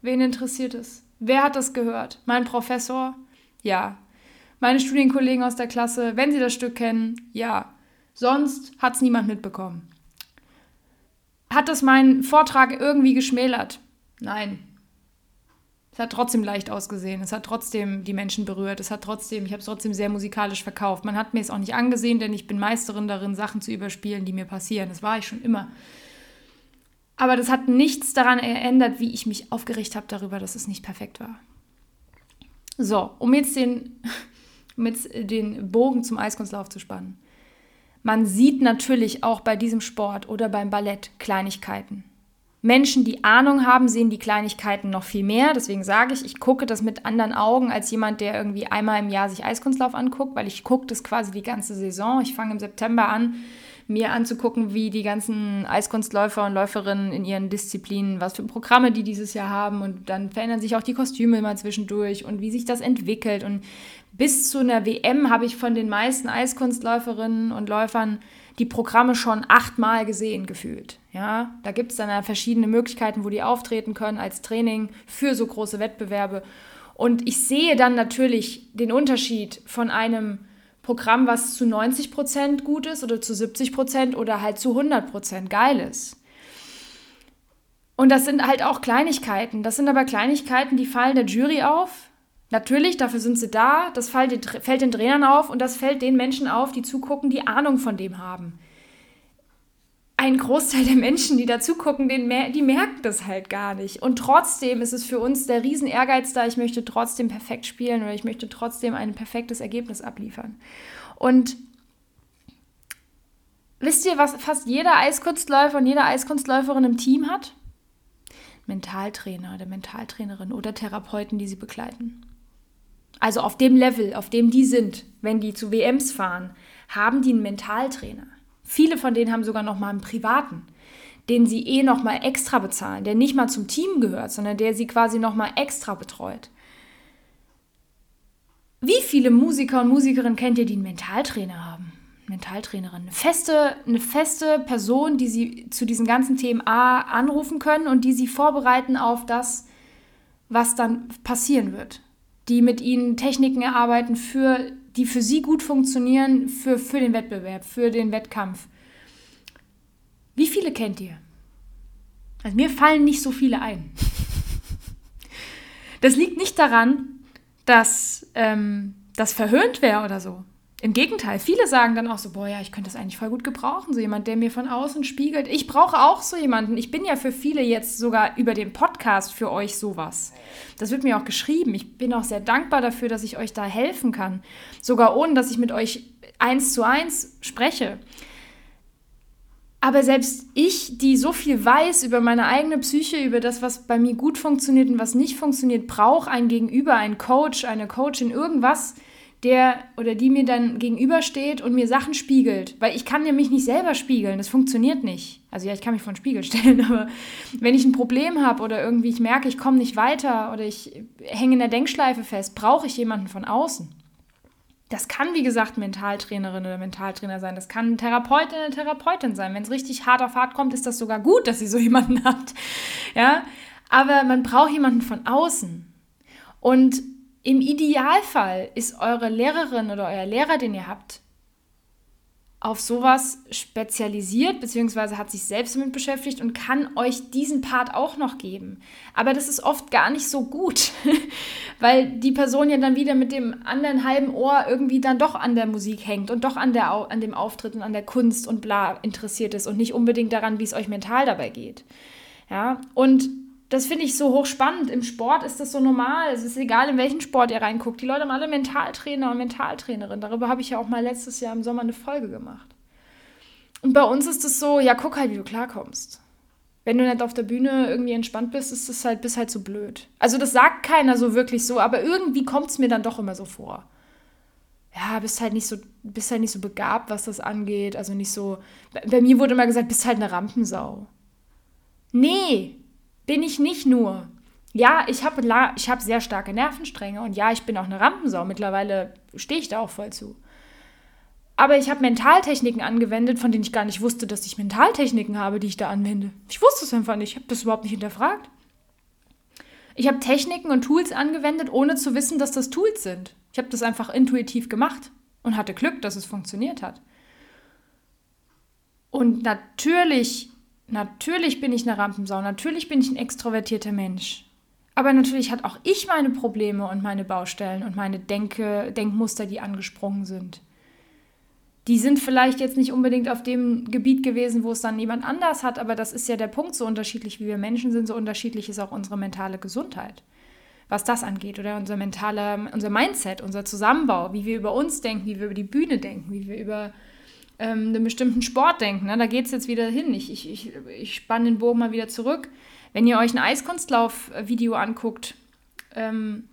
Wen interessiert es? Wer hat das gehört? Mein Professor? Ja. Meine Studienkollegen aus der Klasse, wenn sie das Stück kennen? Ja. Sonst hat es niemand mitbekommen. Hat das meinen Vortrag irgendwie geschmälert? Nein. Es hat trotzdem leicht ausgesehen. Es hat trotzdem die Menschen berührt. Es hat trotzdem, ich habe es trotzdem sehr musikalisch verkauft. Man hat mir es auch nicht angesehen, denn ich bin Meisterin darin, Sachen zu überspielen, die mir passieren. Das war ich schon immer. Aber das hat nichts daran geändert, wie ich mich aufgeregt habe darüber, dass es nicht perfekt war. So, um jetzt den, [laughs] um den Bogen zum Eiskunstlauf zu spannen. Man sieht natürlich auch bei diesem Sport oder beim Ballett Kleinigkeiten. Menschen, die Ahnung haben, sehen die Kleinigkeiten noch viel mehr. Deswegen sage ich, ich gucke das mit anderen Augen als jemand, der irgendwie einmal im Jahr sich Eiskunstlauf anguckt, weil ich gucke das quasi die ganze Saison. Ich fange im September an, mir anzugucken, wie die ganzen Eiskunstläufer und Läuferinnen in ihren Disziplinen, was für Programme die dieses Jahr haben und dann verändern sich auch die Kostüme immer zwischendurch und wie sich das entwickelt und bis zu einer WM habe ich von den meisten Eiskunstläuferinnen und Läufern die Programme schon achtmal gesehen gefühlt. Ja, da gibt es dann verschiedene Möglichkeiten, wo die auftreten können als Training für so große Wettbewerbe. Und ich sehe dann natürlich den Unterschied von einem Programm, was zu 90 Prozent gut ist oder zu 70 Prozent oder halt zu 100 Prozent geil ist. Und das sind halt auch Kleinigkeiten. Das sind aber Kleinigkeiten, die fallen der Jury auf. Natürlich, dafür sind sie da. Das fällt den Trainern auf und das fällt den Menschen auf, die zugucken, die Ahnung von dem haben ein Großteil der Menschen, die dazu gucken, die merken das halt gar nicht. Und trotzdem ist es für uns der riesen Ehrgeiz da, ich möchte trotzdem perfekt spielen oder ich möchte trotzdem ein perfektes Ergebnis abliefern. Und wisst ihr, was fast jeder Eiskunstläufer und jede Eiskunstläuferin im Team hat? Mentaltrainer oder Mentaltrainerin oder Therapeuten, die sie begleiten. Also auf dem Level, auf dem die sind, wenn die zu WMs fahren, haben die einen Mentaltrainer. Viele von denen haben sogar noch mal einen privaten, den sie eh noch mal extra bezahlen, der nicht mal zum Team gehört, sondern der sie quasi noch mal extra betreut. Wie viele Musiker und Musikerinnen kennt ihr, die einen Mentaltrainer haben? Mentaltrainerin, eine feste, eine feste Person, die sie zu diesen ganzen Themen A anrufen können und die sie vorbereiten auf das, was dann passieren wird. Die mit ihnen Techniken erarbeiten für die für sie gut funktionieren für, für den Wettbewerb, für den Wettkampf. Wie viele kennt ihr? Also mir fallen nicht so viele ein. Das liegt nicht daran, dass ähm, das verhöhnt wäre oder so. Im Gegenteil, viele sagen dann auch so, boah ja, ich könnte das eigentlich voll gut gebrauchen, so jemand, der mir von außen spiegelt. Ich brauche auch so jemanden. Ich bin ja für viele jetzt sogar über den Podcast für euch sowas. Das wird mir auch geschrieben. Ich bin auch sehr dankbar dafür, dass ich euch da helfen kann. Sogar ohne, dass ich mit euch eins zu eins spreche. Aber selbst ich, die so viel weiß über meine eigene Psyche, über das, was bei mir gut funktioniert und was nicht funktioniert, brauche ein Gegenüber, einen Coach, eine Coachin, irgendwas, der oder die mir dann gegenübersteht und mir Sachen spiegelt. Weil ich kann ja mich nicht selber spiegeln, das funktioniert nicht. Also ja, ich kann mich vor den Spiegel [laughs] stellen, aber wenn ich ein Problem habe oder irgendwie ich merke, ich komme nicht weiter oder ich hänge in der Denkschleife fest, brauche ich jemanden von außen. Das kann, wie gesagt, Mentaltrainerin oder Mentaltrainer sein. Das kann Therapeutin oder Therapeutin sein. Wenn es richtig hart auf hart kommt, ist das sogar gut, dass sie so [laughs] jemanden hat. Ja, aber man braucht jemanden von außen. Und im Idealfall ist eure Lehrerin oder euer Lehrer, den ihr habt, auf sowas spezialisiert, beziehungsweise hat sich selbst damit beschäftigt und kann euch diesen Part auch noch geben. Aber das ist oft gar nicht so gut, [laughs] weil die Person ja dann wieder mit dem anderen halben Ohr irgendwie dann doch an der Musik hängt und doch an, der, an dem Auftritt und an der Kunst und bla interessiert ist und nicht unbedingt daran, wie es euch mental dabei geht. Ja, und das finde ich so hochspannend. Im Sport ist das so normal. Es ist egal, in welchen Sport ihr reinguckt. Die Leute haben alle Mentaltrainer und Mentaltrainerinnen. Darüber habe ich ja auch mal letztes Jahr im Sommer eine Folge gemacht. Und bei uns ist es so, ja, guck halt, wie du klarkommst. wenn du nicht auf der Bühne irgendwie entspannt bist, ist es halt, bist halt so blöd. Also das sagt keiner so wirklich so, aber irgendwie kommt es mir dann doch immer so vor. Ja, bist halt nicht so, bist halt nicht so begabt, was das angeht. Also nicht so. Bei mir wurde immer gesagt, bist halt eine Rampensau. Nee, bin ich nicht nur. Ja, ich habe ich hab sehr starke Nervenstränge und ja, ich bin auch eine Rampensau. Mittlerweile stehe ich da auch voll zu. Aber ich habe Mentaltechniken angewendet, von denen ich gar nicht wusste, dass ich Mentaltechniken habe, die ich da anwende. Ich wusste es einfach nicht. Ich habe das überhaupt nicht hinterfragt. Ich habe Techniken und Tools angewendet, ohne zu wissen, dass das Tools sind. Ich habe das einfach intuitiv gemacht und hatte Glück, dass es funktioniert hat. Und natürlich, natürlich bin ich eine Rampensau, natürlich bin ich ein extrovertierter Mensch. Aber natürlich hat auch ich meine Probleme und meine Baustellen und meine Denke, Denkmuster, die angesprungen sind die sind vielleicht jetzt nicht unbedingt auf dem Gebiet gewesen, wo es dann jemand anders hat, aber das ist ja der Punkt, so unterschiedlich wie wir Menschen sind, so unterschiedlich ist auch unsere mentale Gesundheit. Was das angeht, oder unser mentale, unser Mindset, unser Zusammenbau, wie wir über uns denken, wie wir über die Bühne denken, wie wir über ähm, einen bestimmten Sport denken. Ne? Da geht es jetzt wieder hin. Ich, ich, ich, ich spanne den Bogen mal wieder zurück. Wenn ihr euch ein Eiskunstlauf-Video anguckt, ähm,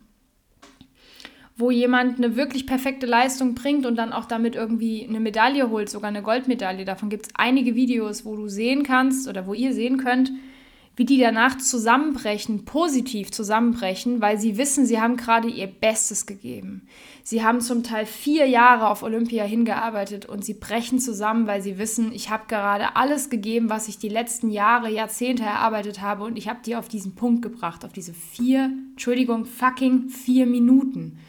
wo jemand eine wirklich perfekte Leistung bringt und dann auch damit irgendwie eine Medaille holt, sogar eine Goldmedaille. Davon gibt es einige Videos, wo du sehen kannst oder wo ihr sehen könnt, wie die danach zusammenbrechen, positiv zusammenbrechen, weil sie wissen, sie haben gerade ihr Bestes gegeben. Sie haben zum Teil vier Jahre auf Olympia hingearbeitet und sie brechen zusammen, weil sie wissen, ich habe gerade alles gegeben, was ich die letzten Jahre, Jahrzehnte erarbeitet habe und ich habe die auf diesen Punkt gebracht, auf diese vier, Entschuldigung, fucking vier Minuten.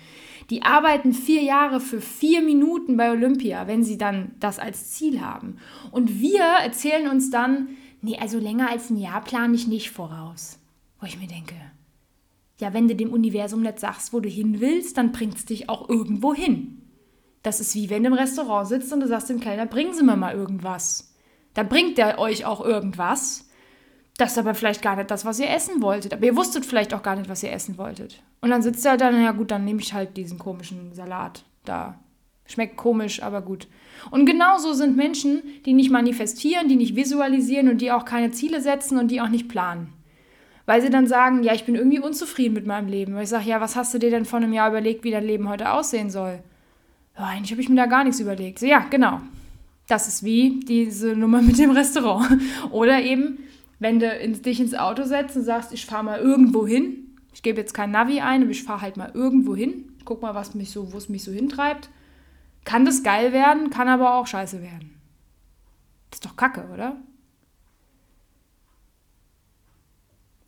Die arbeiten vier Jahre für vier Minuten bei Olympia, wenn sie dann das als Ziel haben. Und wir erzählen uns dann, nee, also länger als ein Jahr plane ich nicht voraus. Wo ich mir denke, ja, wenn du dem Universum nicht sagst, wo du hin willst, dann bringt es dich auch irgendwo hin. Das ist wie wenn du im Restaurant sitzt und du sagst dem Kellner, bringen Sie mir mal irgendwas. Dann bringt der euch auch irgendwas. Das ist aber vielleicht gar nicht das, was ihr essen wolltet. Aber ihr wusstet vielleicht auch gar nicht, was ihr essen wolltet. Und dann sitzt er da, naja gut, dann nehme ich halt diesen komischen Salat da. Schmeckt komisch, aber gut. Und genauso sind Menschen, die nicht manifestieren, die nicht visualisieren und die auch keine Ziele setzen und die auch nicht planen. Weil sie dann sagen, ja, ich bin irgendwie unzufrieden mit meinem Leben. Weil ich sage, ja, was hast du dir denn vor einem Jahr überlegt, wie dein Leben heute aussehen soll? Ja, eigentlich habe ich mir da gar nichts überlegt. Ja, genau. Das ist wie diese Nummer mit dem Restaurant. [laughs] Oder eben, wenn du dich ins Auto setzt und sagst, ich fahre mal irgendwo hin, ich gebe jetzt kein Navi ein, aber ich fahre halt mal irgendwo hin, guck mal, was mich so, wo es mich so hintreibt, kann das geil werden, kann aber auch scheiße werden. Das ist doch Kacke, oder?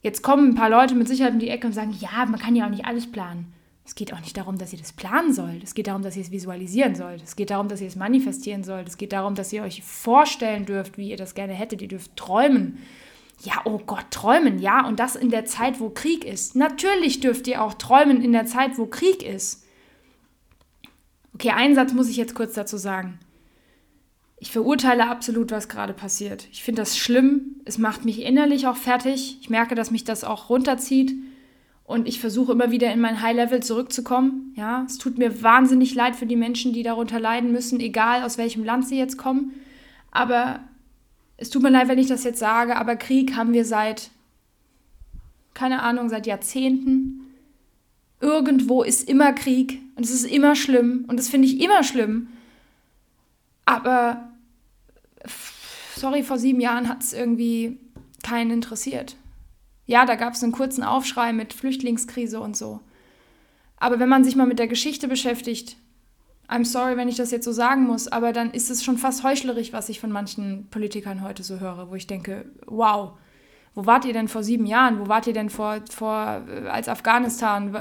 Jetzt kommen ein paar Leute mit Sicherheit um die Ecke und sagen, ja, man kann ja auch nicht alles planen. Es geht auch nicht darum, dass ihr das planen sollt. Es geht darum, dass ihr es visualisieren sollt. Es geht darum, dass ihr es manifestieren sollt. Es geht darum, dass ihr euch vorstellen dürft, wie ihr das gerne hättet. Ihr dürft träumen. Ja, oh Gott, träumen, ja, und das in der Zeit, wo Krieg ist. Natürlich dürft ihr auch träumen in der Zeit, wo Krieg ist. Okay, einen Satz muss ich jetzt kurz dazu sagen. Ich verurteile absolut, was gerade passiert. Ich finde das schlimm. Es macht mich innerlich auch fertig. Ich merke, dass mich das auch runterzieht. Und ich versuche immer wieder in mein High-Level zurückzukommen. Ja, es tut mir wahnsinnig leid für die Menschen, die darunter leiden müssen, egal aus welchem Land sie jetzt kommen. Aber es tut mir leid, wenn ich das jetzt sage, aber Krieg haben wir seit, keine Ahnung, seit Jahrzehnten. Irgendwo ist immer Krieg und es ist immer schlimm und das finde ich immer schlimm. Aber, sorry, vor sieben Jahren hat es irgendwie keinen interessiert. Ja, da gab es einen kurzen Aufschrei mit Flüchtlingskrise und so. Aber wenn man sich mal mit der Geschichte beschäftigt, I'm sorry, wenn ich das jetzt so sagen muss, aber dann ist es schon fast heuchlerisch, was ich von manchen Politikern heute so höre, wo ich denke, wow, wo wart ihr denn vor sieben Jahren? Wo wart ihr denn vor, vor äh, als Afghanistan?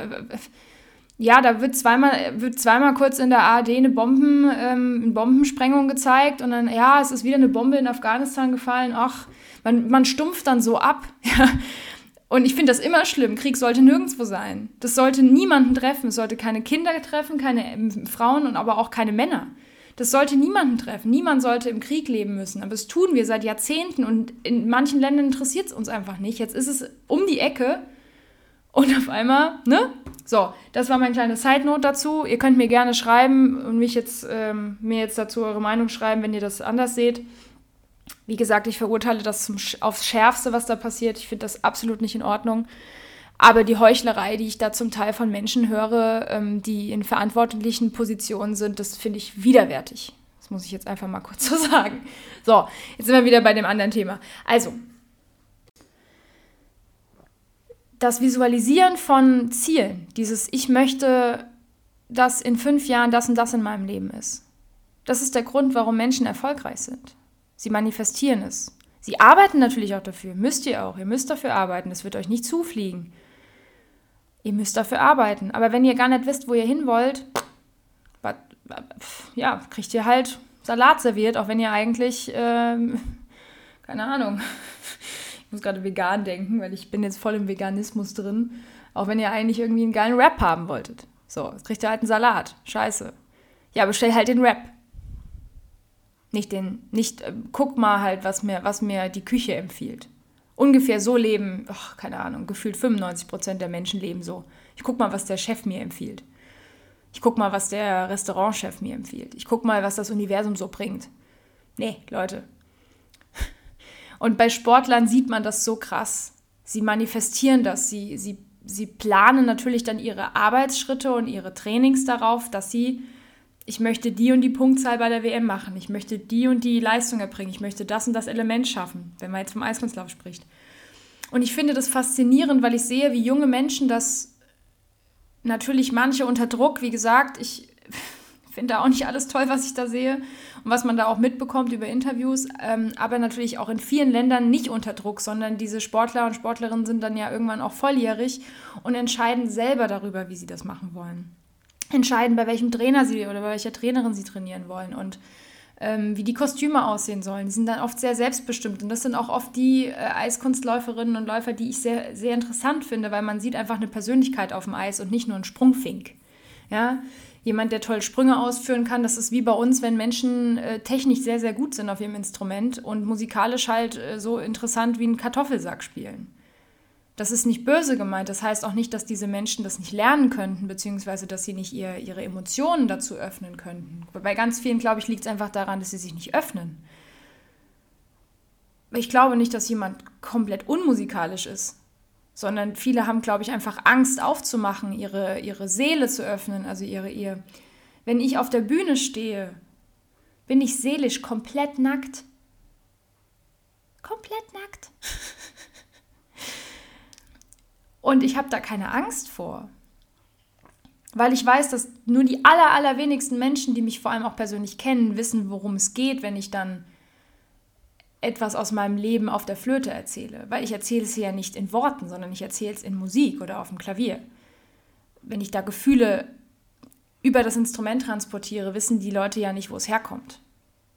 Ja, da wird zweimal, wird zweimal kurz in der ARD eine, Bomben, ähm, eine Bombensprengung gezeigt und dann, ja, es ist wieder eine Bombe in Afghanistan gefallen. Ach, man, man stumpft dann so ab. [laughs] Und ich finde das immer schlimm. Krieg sollte nirgendwo sein. Das sollte niemanden treffen. Es sollte keine Kinder treffen, keine Frauen und aber auch keine Männer. Das sollte niemanden treffen. Niemand sollte im Krieg leben müssen. Aber das tun wir seit Jahrzehnten und in manchen Ländern interessiert es uns einfach nicht. Jetzt ist es um die Ecke und auf einmal, ne? So, das war mein kleine Side-Note dazu. Ihr könnt mir gerne schreiben und mich jetzt, ähm, mir jetzt dazu eure Meinung schreiben, wenn ihr das anders seht. Wie gesagt, ich verurteile das zum, aufs Schärfste, was da passiert. Ich finde das absolut nicht in Ordnung. Aber die Heuchlerei, die ich da zum Teil von Menschen höre, ähm, die in verantwortlichen Positionen sind, das finde ich widerwärtig. Das muss ich jetzt einfach mal kurz [laughs] so sagen. So, jetzt sind wir wieder bei dem anderen Thema. Also, das Visualisieren von Zielen, dieses Ich möchte, dass in fünf Jahren das und das in meinem Leben ist. Das ist der Grund, warum Menschen erfolgreich sind. Sie manifestieren es. Sie arbeiten natürlich auch dafür. Müsst ihr auch. Ihr müsst dafür arbeiten. Es wird euch nicht zufliegen. Ihr müsst dafür arbeiten. Aber wenn ihr gar nicht wisst, wo ihr hin wollt, ja, kriegt ihr halt Salat serviert, auch wenn ihr eigentlich, ähm, [laughs] keine Ahnung, ich muss gerade vegan denken, weil ich bin jetzt voll im Veganismus drin, auch wenn ihr eigentlich irgendwie einen geilen Rap haben wolltet. So, jetzt kriegt ihr halt einen Salat. Scheiße. Ja, bestell halt den Rap. Nicht den, nicht, äh, guck mal halt, was mir, was mir die Küche empfiehlt. Ungefähr so leben, ach, keine Ahnung, gefühlt 95 Prozent der Menschen leben so. Ich guck mal, was der Chef mir empfiehlt. Ich guck mal, was der Restaurantchef mir empfiehlt. Ich guck mal, was das Universum so bringt. Nee, Leute. Und bei Sportlern sieht man das so krass. Sie manifestieren das. Sie, sie, sie planen natürlich dann ihre Arbeitsschritte und ihre Trainings darauf, dass sie ich möchte die und die Punktzahl bei der WM machen, ich möchte die und die Leistung erbringen, ich möchte das und das Element schaffen, wenn man jetzt vom Eiskunstlauf spricht. Und ich finde das faszinierend, weil ich sehe, wie junge Menschen das natürlich manche unter Druck, wie gesagt, ich [laughs] finde da auch nicht alles toll, was ich da sehe und was man da auch mitbekommt über Interviews, ähm, aber natürlich auch in vielen Ländern nicht unter Druck, sondern diese Sportler und Sportlerinnen sind dann ja irgendwann auch volljährig und entscheiden selber darüber, wie sie das machen wollen entscheiden, bei welchem Trainer sie oder bei welcher Trainerin sie trainieren wollen und ähm, wie die Kostüme aussehen sollen. Die sind dann oft sehr selbstbestimmt und das sind auch oft die äh, Eiskunstläuferinnen und Läufer, die ich sehr, sehr interessant finde, weil man sieht einfach eine Persönlichkeit auf dem Eis und nicht nur einen Sprungfink. Ja, jemand, der toll Sprünge ausführen kann. Das ist wie bei uns, wenn Menschen äh, technisch sehr, sehr gut sind auf ihrem Instrument und musikalisch halt äh, so interessant wie ein Kartoffelsack spielen. Das ist nicht böse gemeint. Das heißt auch nicht, dass diese Menschen das nicht lernen könnten, beziehungsweise dass sie nicht ihr, ihre Emotionen dazu öffnen könnten. Bei ganz vielen, glaube ich, liegt es einfach daran, dass sie sich nicht öffnen. Ich glaube nicht, dass jemand komplett unmusikalisch ist, sondern viele haben, glaube ich, einfach Angst aufzumachen, ihre, ihre Seele zu öffnen, also ihre, ihr. Wenn ich auf der Bühne stehe, bin ich seelisch komplett nackt. Komplett nackt. [laughs] Und ich habe da keine Angst vor. Weil ich weiß, dass nur die aller, allerwenigsten Menschen, die mich vor allem auch persönlich kennen, wissen, worum es geht, wenn ich dann etwas aus meinem Leben auf der Flöte erzähle. Weil ich erzähle es ja nicht in Worten, sondern ich erzähle es in Musik oder auf dem Klavier. Wenn ich da Gefühle über das Instrument transportiere, wissen die Leute ja nicht, wo es herkommt.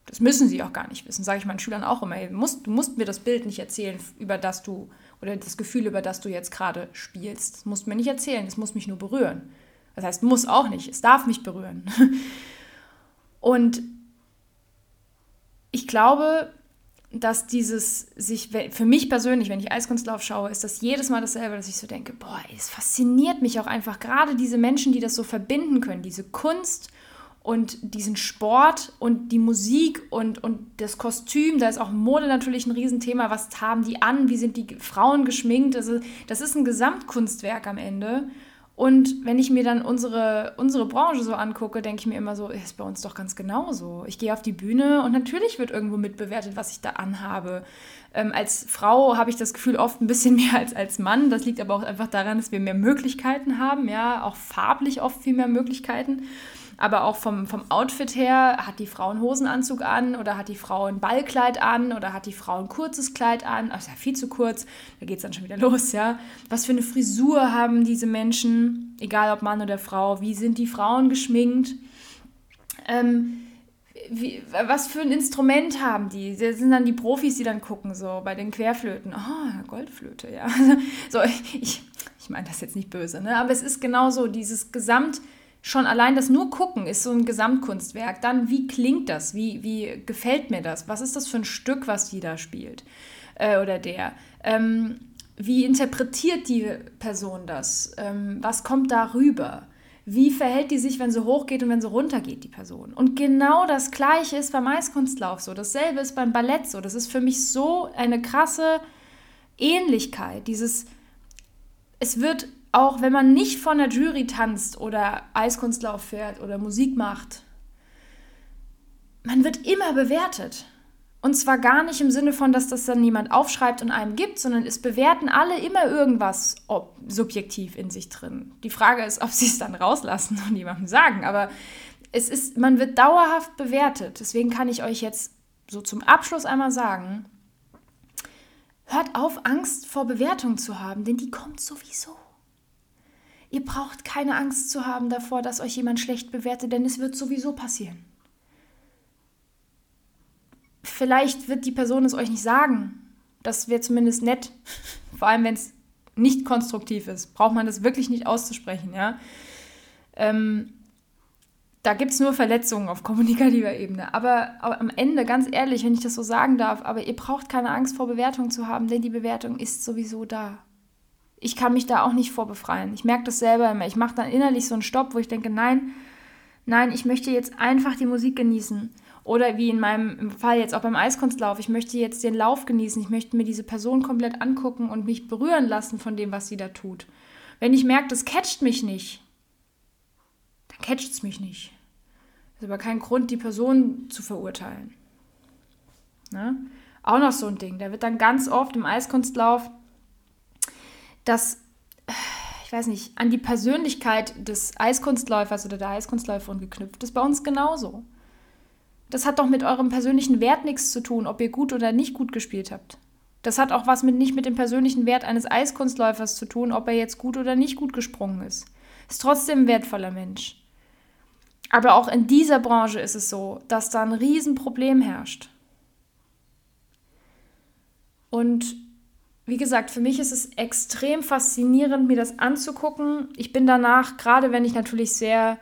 Das müssen sie auch gar nicht wissen, sage ich meinen Schülern auch immer. Du musst, du musst mir das Bild nicht erzählen, über das du oder das Gefühl, über das du jetzt gerade spielst. Das musst du mir nicht erzählen, es muss mich nur berühren. Das heißt, muss auch nicht, es darf mich berühren. [laughs] Und ich glaube, dass dieses sich, für mich persönlich, wenn ich Eiskunstlauf schaue, ist das jedes Mal dasselbe, dass ich so denke, boah, es fasziniert mich auch einfach gerade diese Menschen, die das so verbinden können, diese Kunst und diesen Sport und die Musik und, und das Kostüm, da ist auch Mode natürlich ein Riesenthema. Was haben die an? Wie sind die Frauen geschminkt? Also, das ist ein Gesamtkunstwerk am Ende. Und wenn ich mir dann unsere, unsere Branche so angucke, denke ich mir immer so, ist bei uns doch ganz genauso. Ich gehe auf die Bühne und natürlich wird irgendwo mitbewertet, was ich da anhabe. Ähm, als Frau habe ich das Gefühl oft ein bisschen [laughs] mehr als als Mann. Das liegt aber auch einfach daran, dass wir mehr Möglichkeiten haben, ja, auch farblich oft viel mehr Möglichkeiten aber auch vom, vom Outfit her, hat die Frau einen Hosenanzug an oder hat die Frau ein Ballkleid an oder hat die Frau ein kurzes Kleid an, also ja, viel zu kurz, da geht es dann schon wieder [laughs] los, ja. Was für eine Frisur haben diese Menschen, egal ob Mann oder Frau, wie sind die Frauen geschminkt? Ähm, wie, was für ein Instrument haben die? Das sind dann die Profis, die dann gucken, so bei den Querflöten. Oh, Goldflöte, ja. [laughs] So, ich, ich meine das jetzt nicht böse, ne? aber es ist genau so, dieses Gesamt- schon allein das nur gucken ist so ein Gesamtkunstwerk. Dann, wie klingt das? Wie, wie gefällt mir das? Was ist das für ein Stück, was die da spielt? Äh, oder der? Ähm, wie interpretiert die Person das? Ähm, was kommt darüber? wie verhält die sich, wenn sie hochgeht und wenn sie runtergeht, die Person. Und genau das Gleiche ist beim Eiskunstlauf so. Dasselbe ist beim Ballett so. Das ist für mich so eine krasse Ähnlichkeit. Dieses, es wird auch, wenn man nicht von der Jury tanzt oder Eiskunstlauf fährt oder Musik macht, man wird immer bewertet. Und zwar gar nicht im Sinne von, dass das dann niemand aufschreibt und einem gibt, sondern es bewerten alle immer irgendwas subjektiv in sich drin. Die Frage ist, ob [laughs] sie es dann rauslassen und jemandem sagen. Aber es ist, man wird dauerhaft bewertet. Deswegen kann ich euch jetzt so zum Abschluss einmal sagen, hört auf, Angst vor Bewertung zu haben, denn die kommt sowieso. Ihr braucht keine Angst zu haben davor, dass euch jemand schlecht bewertet, denn es wird sowieso passieren vielleicht wird die Person es euch nicht sagen. Das wäre zumindest nett. [laughs] Vor allem, wenn es nicht konstruktiv ist, braucht man das wirklich nicht auszusprechen, ja. Ähm, da gibt es nur Verletzungen auf kommunikativer Ebene. Aber, aber, am Ende, ganz ehrlich, wenn ich das so sagen darf, aber ihr braucht keine Angst vor Bewertung zu haben, denn die Bewertung ist sowieso da. Ich kann mich da auch nicht vorbefreien. Ich merke das selber immer. Ich mache dann innerlich so einen Stopp, wo ich denke, nein, nein, ich möchte jetzt einfach die Musik genießen. Oder wie in meinem Fall jetzt auch beim Eiskunstlauf, ich möchte jetzt den Lauf genießen, ich möchte mir diese Person komplett angucken und mich berühren lassen von dem, was sie da tut. Wenn ich merke, das catcht mich nicht, dann catcht es mich nicht. Das ist aber kein Grund, die Person zu verurteilen. Ne? Auch noch so ein Ding. Da wird dann ganz oft im Eiskunstlauf das, ich weiß nicht, an die Persönlichkeit des Eiskunstläufers oder der Eiskunstläuferin geknüpft. Ist bei uns genauso. Das hat doch mit eurem persönlichen Wert nichts zu tun, ob ihr gut oder nicht gut gespielt habt. Das hat auch was mit nicht mit dem persönlichen Wert eines Eiskunstläufers zu tun, ob er jetzt gut oder nicht gut gesprungen ist. Ist trotzdem ein wertvoller Mensch. Aber auch in dieser Branche ist es so, dass da ein Riesenproblem herrscht. Und wie gesagt, für mich ist es extrem faszinierend, mir das anzugucken. Ich bin danach, gerade wenn ich natürlich sehr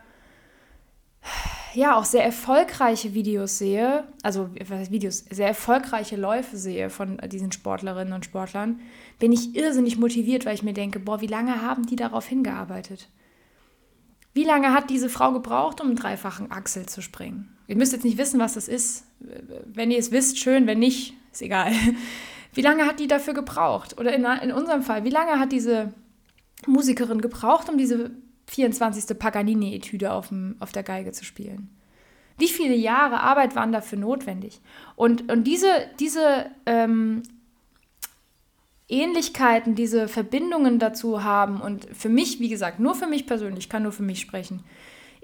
ja auch sehr erfolgreiche Videos sehe, also Videos, sehr erfolgreiche Läufe sehe von diesen Sportlerinnen und Sportlern, bin ich irrsinnig motiviert, weil ich mir denke, boah, wie lange haben die darauf hingearbeitet? Wie lange hat diese Frau gebraucht, um einen dreifachen Achsel zu springen? Ihr müsst jetzt nicht wissen, was das ist. Wenn ihr es wisst, schön, wenn nicht, ist egal. Wie lange hat die dafür gebraucht? Oder in, in unserem Fall, wie lange hat diese Musikerin gebraucht, um diese 24. Paganini-Etüde auf, auf der Geige zu spielen. Wie viele Jahre Arbeit waren dafür notwendig? Und, und diese, diese ähm, Ähnlichkeiten, diese Verbindungen dazu haben und für mich, wie gesagt, nur für mich persönlich, kann nur für mich sprechen,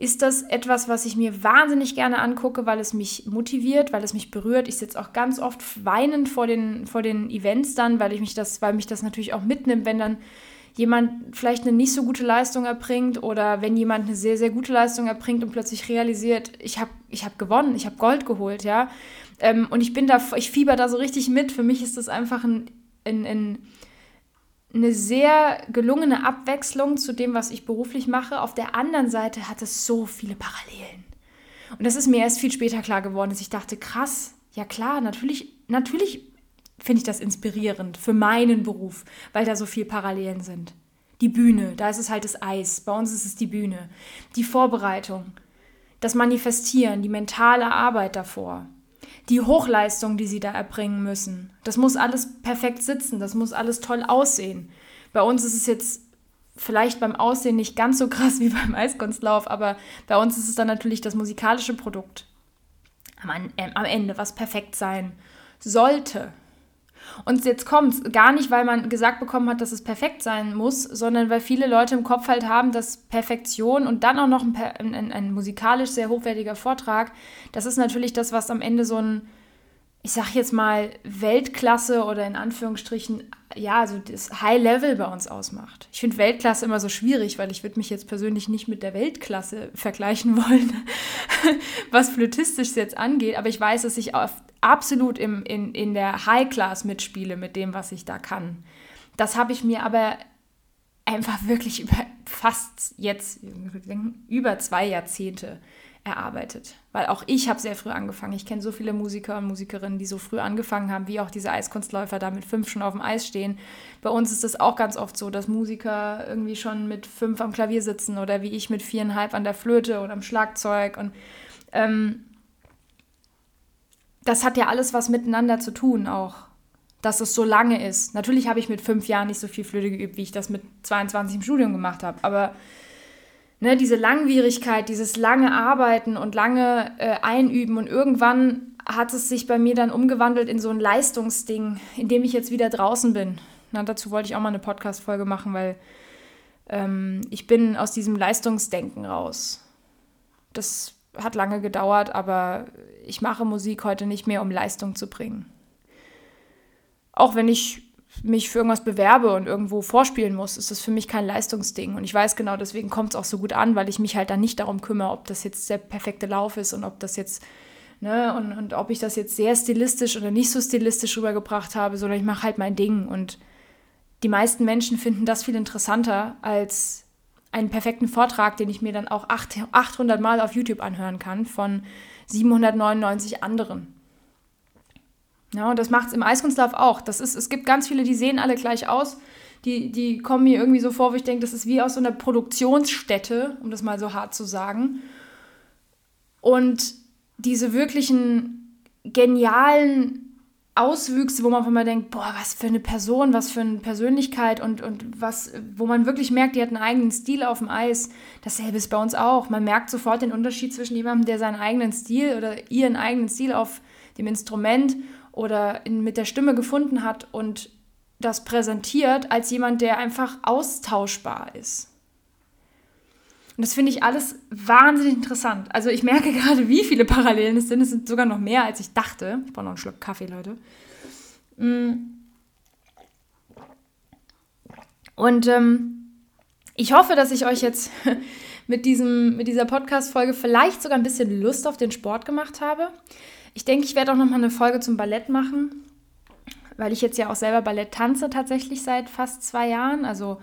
ist das etwas, was ich mir wahnsinnig gerne angucke, weil es mich motiviert, weil es mich berührt. Ich sitze auch ganz oft weinend vor den, vor den Events dann, weil ich mich das, weil mich das natürlich auch mitnimmt, wenn dann jemand vielleicht eine nicht so gute Leistung erbringt oder wenn jemand eine sehr, sehr gute Leistung erbringt und plötzlich realisiert, ich habe ich hab gewonnen, ich habe Gold geholt, ja. Ähm, und ich bin da, ich fieber da so richtig mit. Für mich ist das einfach ein, ein, ein, eine sehr gelungene Abwechslung zu dem, was ich beruflich mache. Auf der anderen Seite hat es so viele Parallelen. Und das ist mir erst viel später klar geworden, dass ich dachte, krass, ja klar, natürlich, natürlich finde ich das inspirierend für meinen Beruf, weil da so viel Parallelen sind. Die Bühne, da ist es halt das Eis, bei uns ist es die Bühne. Die Vorbereitung, das Manifestieren, die mentale Arbeit davor, die Hochleistung, die sie da erbringen müssen. Das muss alles perfekt sitzen, das muss alles toll aussehen. Bei uns ist es jetzt vielleicht beim Aussehen nicht ganz so krass [laughs] wie beim Eiskunstlauf, aber bei uns ist es dann natürlich das musikalische Produkt am, am Ende, was perfekt sein sollte. Und jetzt kommt es gar nicht, weil man gesagt bekommen hat, dass es perfekt sein muss, sondern weil viele Leute im Kopf halt haben, dass Perfektion und dann auch noch ein, ein, ein musikalisch sehr hochwertiger Vortrag, das ist natürlich das, was am Ende so ein, ich sag jetzt mal, Weltklasse oder in Anführungsstrichen, ja, so das High Level bei uns ausmacht. Ich finde Weltklasse immer so schwierig, weil ich würde mich jetzt persönlich nicht mit der Weltklasse vergleichen [laughs] wollen, was flötistisch jetzt angeht, aber ich weiß, dass ich absolut im, in, in der High Class mitspiele mit dem, was ich da kann. Das habe ich mir aber einfach wirklich über fast jetzt über zwei Jahrzehnte erarbeitet. Weil auch ich habe sehr früh angefangen. Ich kenne so viele Musiker und Musikerinnen, die so früh angefangen haben, wie auch diese Eiskunstläufer da mit fünf schon auf dem Eis stehen. Bei uns ist es auch ganz oft so, dass Musiker irgendwie schon mit fünf am Klavier sitzen oder wie ich mit viereinhalb an der Flöte oder am Schlagzeug. Und ähm, das hat ja alles was miteinander zu tun auch, dass es so lange ist. Natürlich habe ich mit fünf Jahren nicht so viel Flöte geübt, wie ich das mit 22 im Studium gemacht habe, aber ne, diese Langwierigkeit, dieses lange Arbeiten und lange äh, Einüben und irgendwann hat es sich bei mir dann umgewandelt in so ein Leistungsding, in dem ich jetzt wieder draußen bin. Na, dazu wollte ich auch mal eine Podcast-Folge machen, weil ähm, ich bin aus diesem Leistungsdenken raus. Das hat lange gedauert, aber ich mache Musik heute nicht mehr, um Leistung zu bringen. Auch wenn ich mich für irgendwas bewerbe und irgendwo vorspielen muss, ist das für mich kein Leistungsding. Und ich weiß genau, deswegen kommt es auch so gut an, weil ich mich halt dann nicht darum kümmere, ob das jetzt der perfekte Lauf ist und ob das jetzt, ne, und, und ob ich das jetzt sehr stilistisch oder nicht so stilistisch rübergebracht habe, sondern ich mache halt mein Ding. Und die meisten Menschen finden das viel interessanter als einen perfekten Vortrag, den ich mir dann auch 800 Mal auf YouTube anhören kann von 799 anderen. Ja, und das macht es im Eiskunstlauf auch. Das ist, es gibt ganz viele, die sehen alle gleich aus. Die, die kommen mir irgendwie so vor, wo ich denke, das ist wie aus so einer Produktionsstätte, um das mal so hart zu sagen. Und diese wirklichen genialen Auswüchse, wo man von mal denkt, boah, was für eine Person, was für eine Persönlichkeit und, und was, wo man wirklich merkt, die hat einen eigenen Stil auf dem Eis. Dasselbe ist bei uns auch. Man merkt sofort den Unterschied zwischen jemandem, der seinen eigenen Stil oder ihren eigenen Stil auf dem Instrument oder in, mit der Stimme gefunden hat und das präsentiert als jemand, der einfach austauschbar ist. Und das finde ich alles wahnsinnig interessant. Also ich merke [laughs] gerade, wie viele Parallelen es sind. Es sind sogar noch mehr, als ich dachte. Ich brauche noch einen Schluck Kaffee, Leute. Mm. Und ähm, ich hoffe, dass ich euch jetzt [laughs] mit, diesem, mit dieser Podcast-Folge vielleicht sogar ein bisschen Lust auf den Sport gemacht habe. Ich denke, ich werde auch noch mal eine Folge zum Ballett machen, weil ich jetzt ja auch selber Ballett tanze tatsächlich seit fast zwei Jahren. Also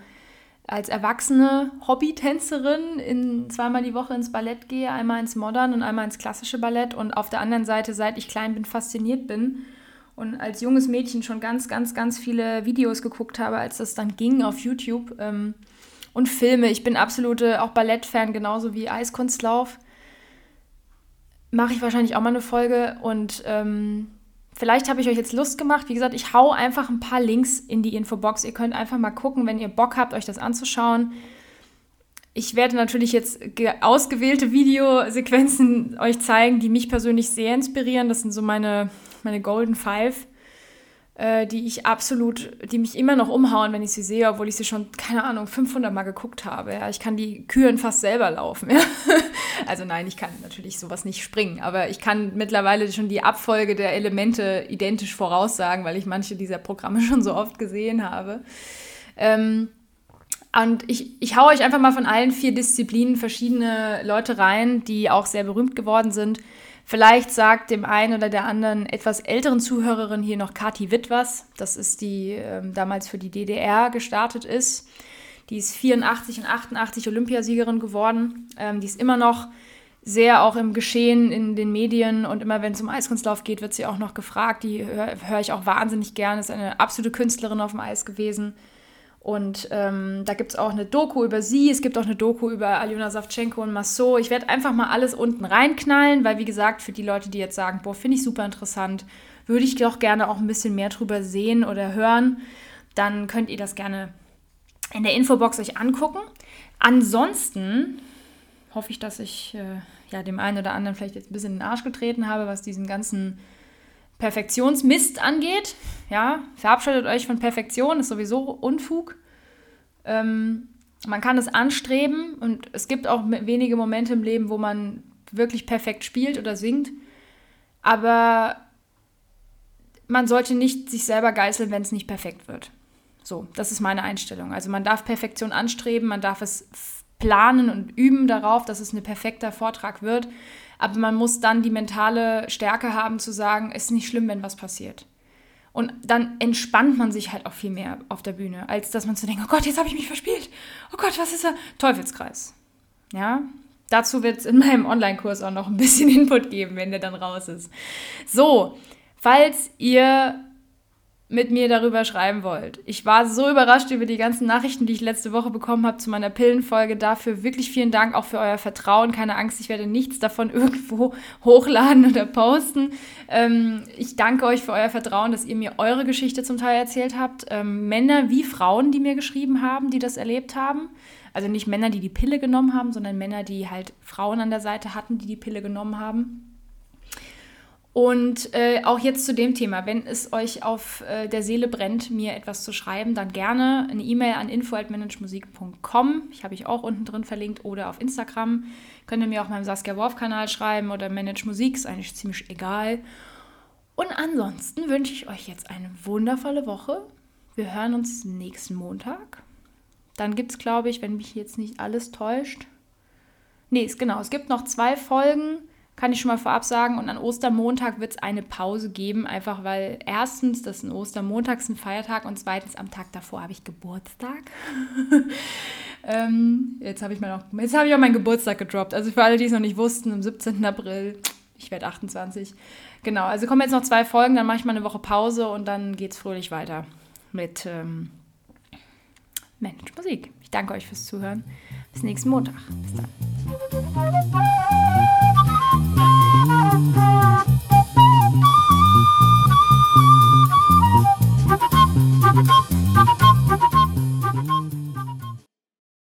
als erwachsene Hobbytänzerin in zweimal die Woche ins Ballett gehe, einmal ins Modern und einmal ins klassische Ballett und auf der anderen Seite, seit ich klein bin, fasziniert bin und als junges Mädchen schon ganz, ganz, ganz viele Videos geguckt habe, als das dann ging auf YouTube ähm, und Filme. Ich bin absolute auch Ballettfan, genauso wie Eiskunstlauf mache ich wahrscheinlich auch mal eine Folge und ähm, vielleicht habe ich euch jetzt Lust gemacht. Wie gesagt, ich hau einfach ein paar Links in die Infobox. Ihr könnt einfach mal gucken, wenn ihr Bock habt, euch das anzuschauen. Ich werde natürlich jetzt ausgewählte Videosequenzen euch zeigen, die mich persönlich sehr inspirieren. Das sind so meine, meine Golden Five äh, die ich absolut, die mich immer noch umhauen, wenn ich sie sehe, obwohl ich sie schon, keine Ahnung, 500 Mal geguckt habe. Ja. Ich kann die Kühen fast selber laufen. [laughs] Ja. Also nein, ich kann natürlich sowas nicht springen, aber ich kann mittlerweile schon die Abfolge der Elemente identisch voraussagen, weil ich manche dieser Programme [laughs] schon so oft gesehen habe. Ähm, und ich, ich hau euch einfach mal von allen vier Disziplinen verschiedene Leute rein, die auch sehr berühmt geworden sind. Vielleicht sagt dem einen oder der anderen etwas älteren Zuhörerin hier noch Kati Witt was. Das ist die ähm, damals für die DDR gestartet ist. Die ist 84 und 88 Olympiasiegerin geworden. Ähm, die ist immer noch sehr auch im Geschehen in den Medien und immer wenn es um Eiskunstlauf geht, wird sie auch noch gefragt. Die höre hör ich auch wahnsinnig gerne. Ist eine absolute Künstlerin auf dem Eis gewesen. Und ähm, da gibt es auch eine Doku über sie, es gibt auch eine Doku über Aljona Savchenko und Masso. Ich werde einfach mal alles unten reinknallen, weil wie gesagt, für die Leute, die jetzt sagen, boah, finde ich super interessant, würde ich doch gerne auch ein bisschen mehr drüber sehen oder hören, dann könnt ihr das gerne in der Infobox euch angucken. Ansonsten hoffe ich, dass ich äh, ja, dem einen oder anderen vielleicht jetzt ein bisschen in den Arsch getreten habe, was diesen ganzen Perfektionsmist angeht. Ja, verabschiedet euch von Perfektion, ist sowieso Unfug. Ähm, man kann es anstreben und es gibt auch wenige Momente im Leben, wo man wirklich perfekt spielt oder singt. Aber man sollte nicht sich selber geißeln, wenn es nicht perfekt wird. So, das ist meine Einstellung. Also man darf Perfektion anstreben, man darf es planen und üben darauf, dass es ein perfekter Vortrag wird. Aber man muss dann die mentale Stärke haben zu sagen, es ist nicht schlimm, wenn was passiert. Und dann entspannt man sich halt auch viel mehr auf der Bühne, als dass man zu denken, oh Gott, jetzt habe ich mich verspielt. Oh Gott, was ist da? Teufelskreis. Ja, Dazu wird es in meinem Online-Kurs auch noch ein bisschen [laughs] Input geben, wenn der dann raus ist. So, falls ihr mit mir darüber schreiben wollt. Ich war so überrascht über die ganzen Nachrichten, die ich letzte Woche bekommen habe zu meiner Pillenfolge. Dafür wirklich vielen Dank auch für euer Vertrauen. Keine Angst, ich werde nichts davon [laughs] irgendwo hochladen oder posten. Ähm, ich danke euch für euer Vertrauen, dass ihr mir eure Geschichte zum Teil erzählt habt. Ähm, Männer wie Frauen, die mir geschrieben haben, die das erlebt haben. Also nicht Männer, die die Pille genommen haben, sondern Männer, die halt Frauen an der Seite hatten, die die Pille genommen haben. Und äh, auch jetzt zu dem Thema, wenn es euch auf äh, der Seele brennt, mir etwas zu schreiben, dann gerne eine E-Mail an info@managemusik.com. Ich habe ich auch unten drin verlinkt oder auf Instagram. Könnt ihr mir auch meinem Saskia Worf Kanal schreiben oder Manage Musik, ist eigentlich ziemlich egal. Und ansonsten wünsche ich euch jetzt eine wundervolle Woche. Wir hören uns nächsten Montag. Dann gibt es, glaube ich, wenn mich jetzt nicht alles täuscht. Nee, ist genau. Es gibt noch zwei Folgen kann ich schon mal vorab sagen. Und an Ostermontag wird es eine Pause geben, einfach weil erstens, das ist ein Ostermontag, ist ein Feiertag und zweitens am Tag davor habe ich Geburtstag. [laughs] ähm, jetzt habe ich, mal noch, jetzt hab ich auch meinen Geburtstag gedroppt. Also für alle, die es noch nicht wussten, am 17. April, ich werde 28. Genau, also kommen jetzt noch zwei Folgen, dann mache ich mal eine Woche Pause und dann geht es fröhlich weiter mit ähm, Mensch Musik. Ich danke euch fürs Zuhören. Bis nächsten Montag. Bis dann. Thank you.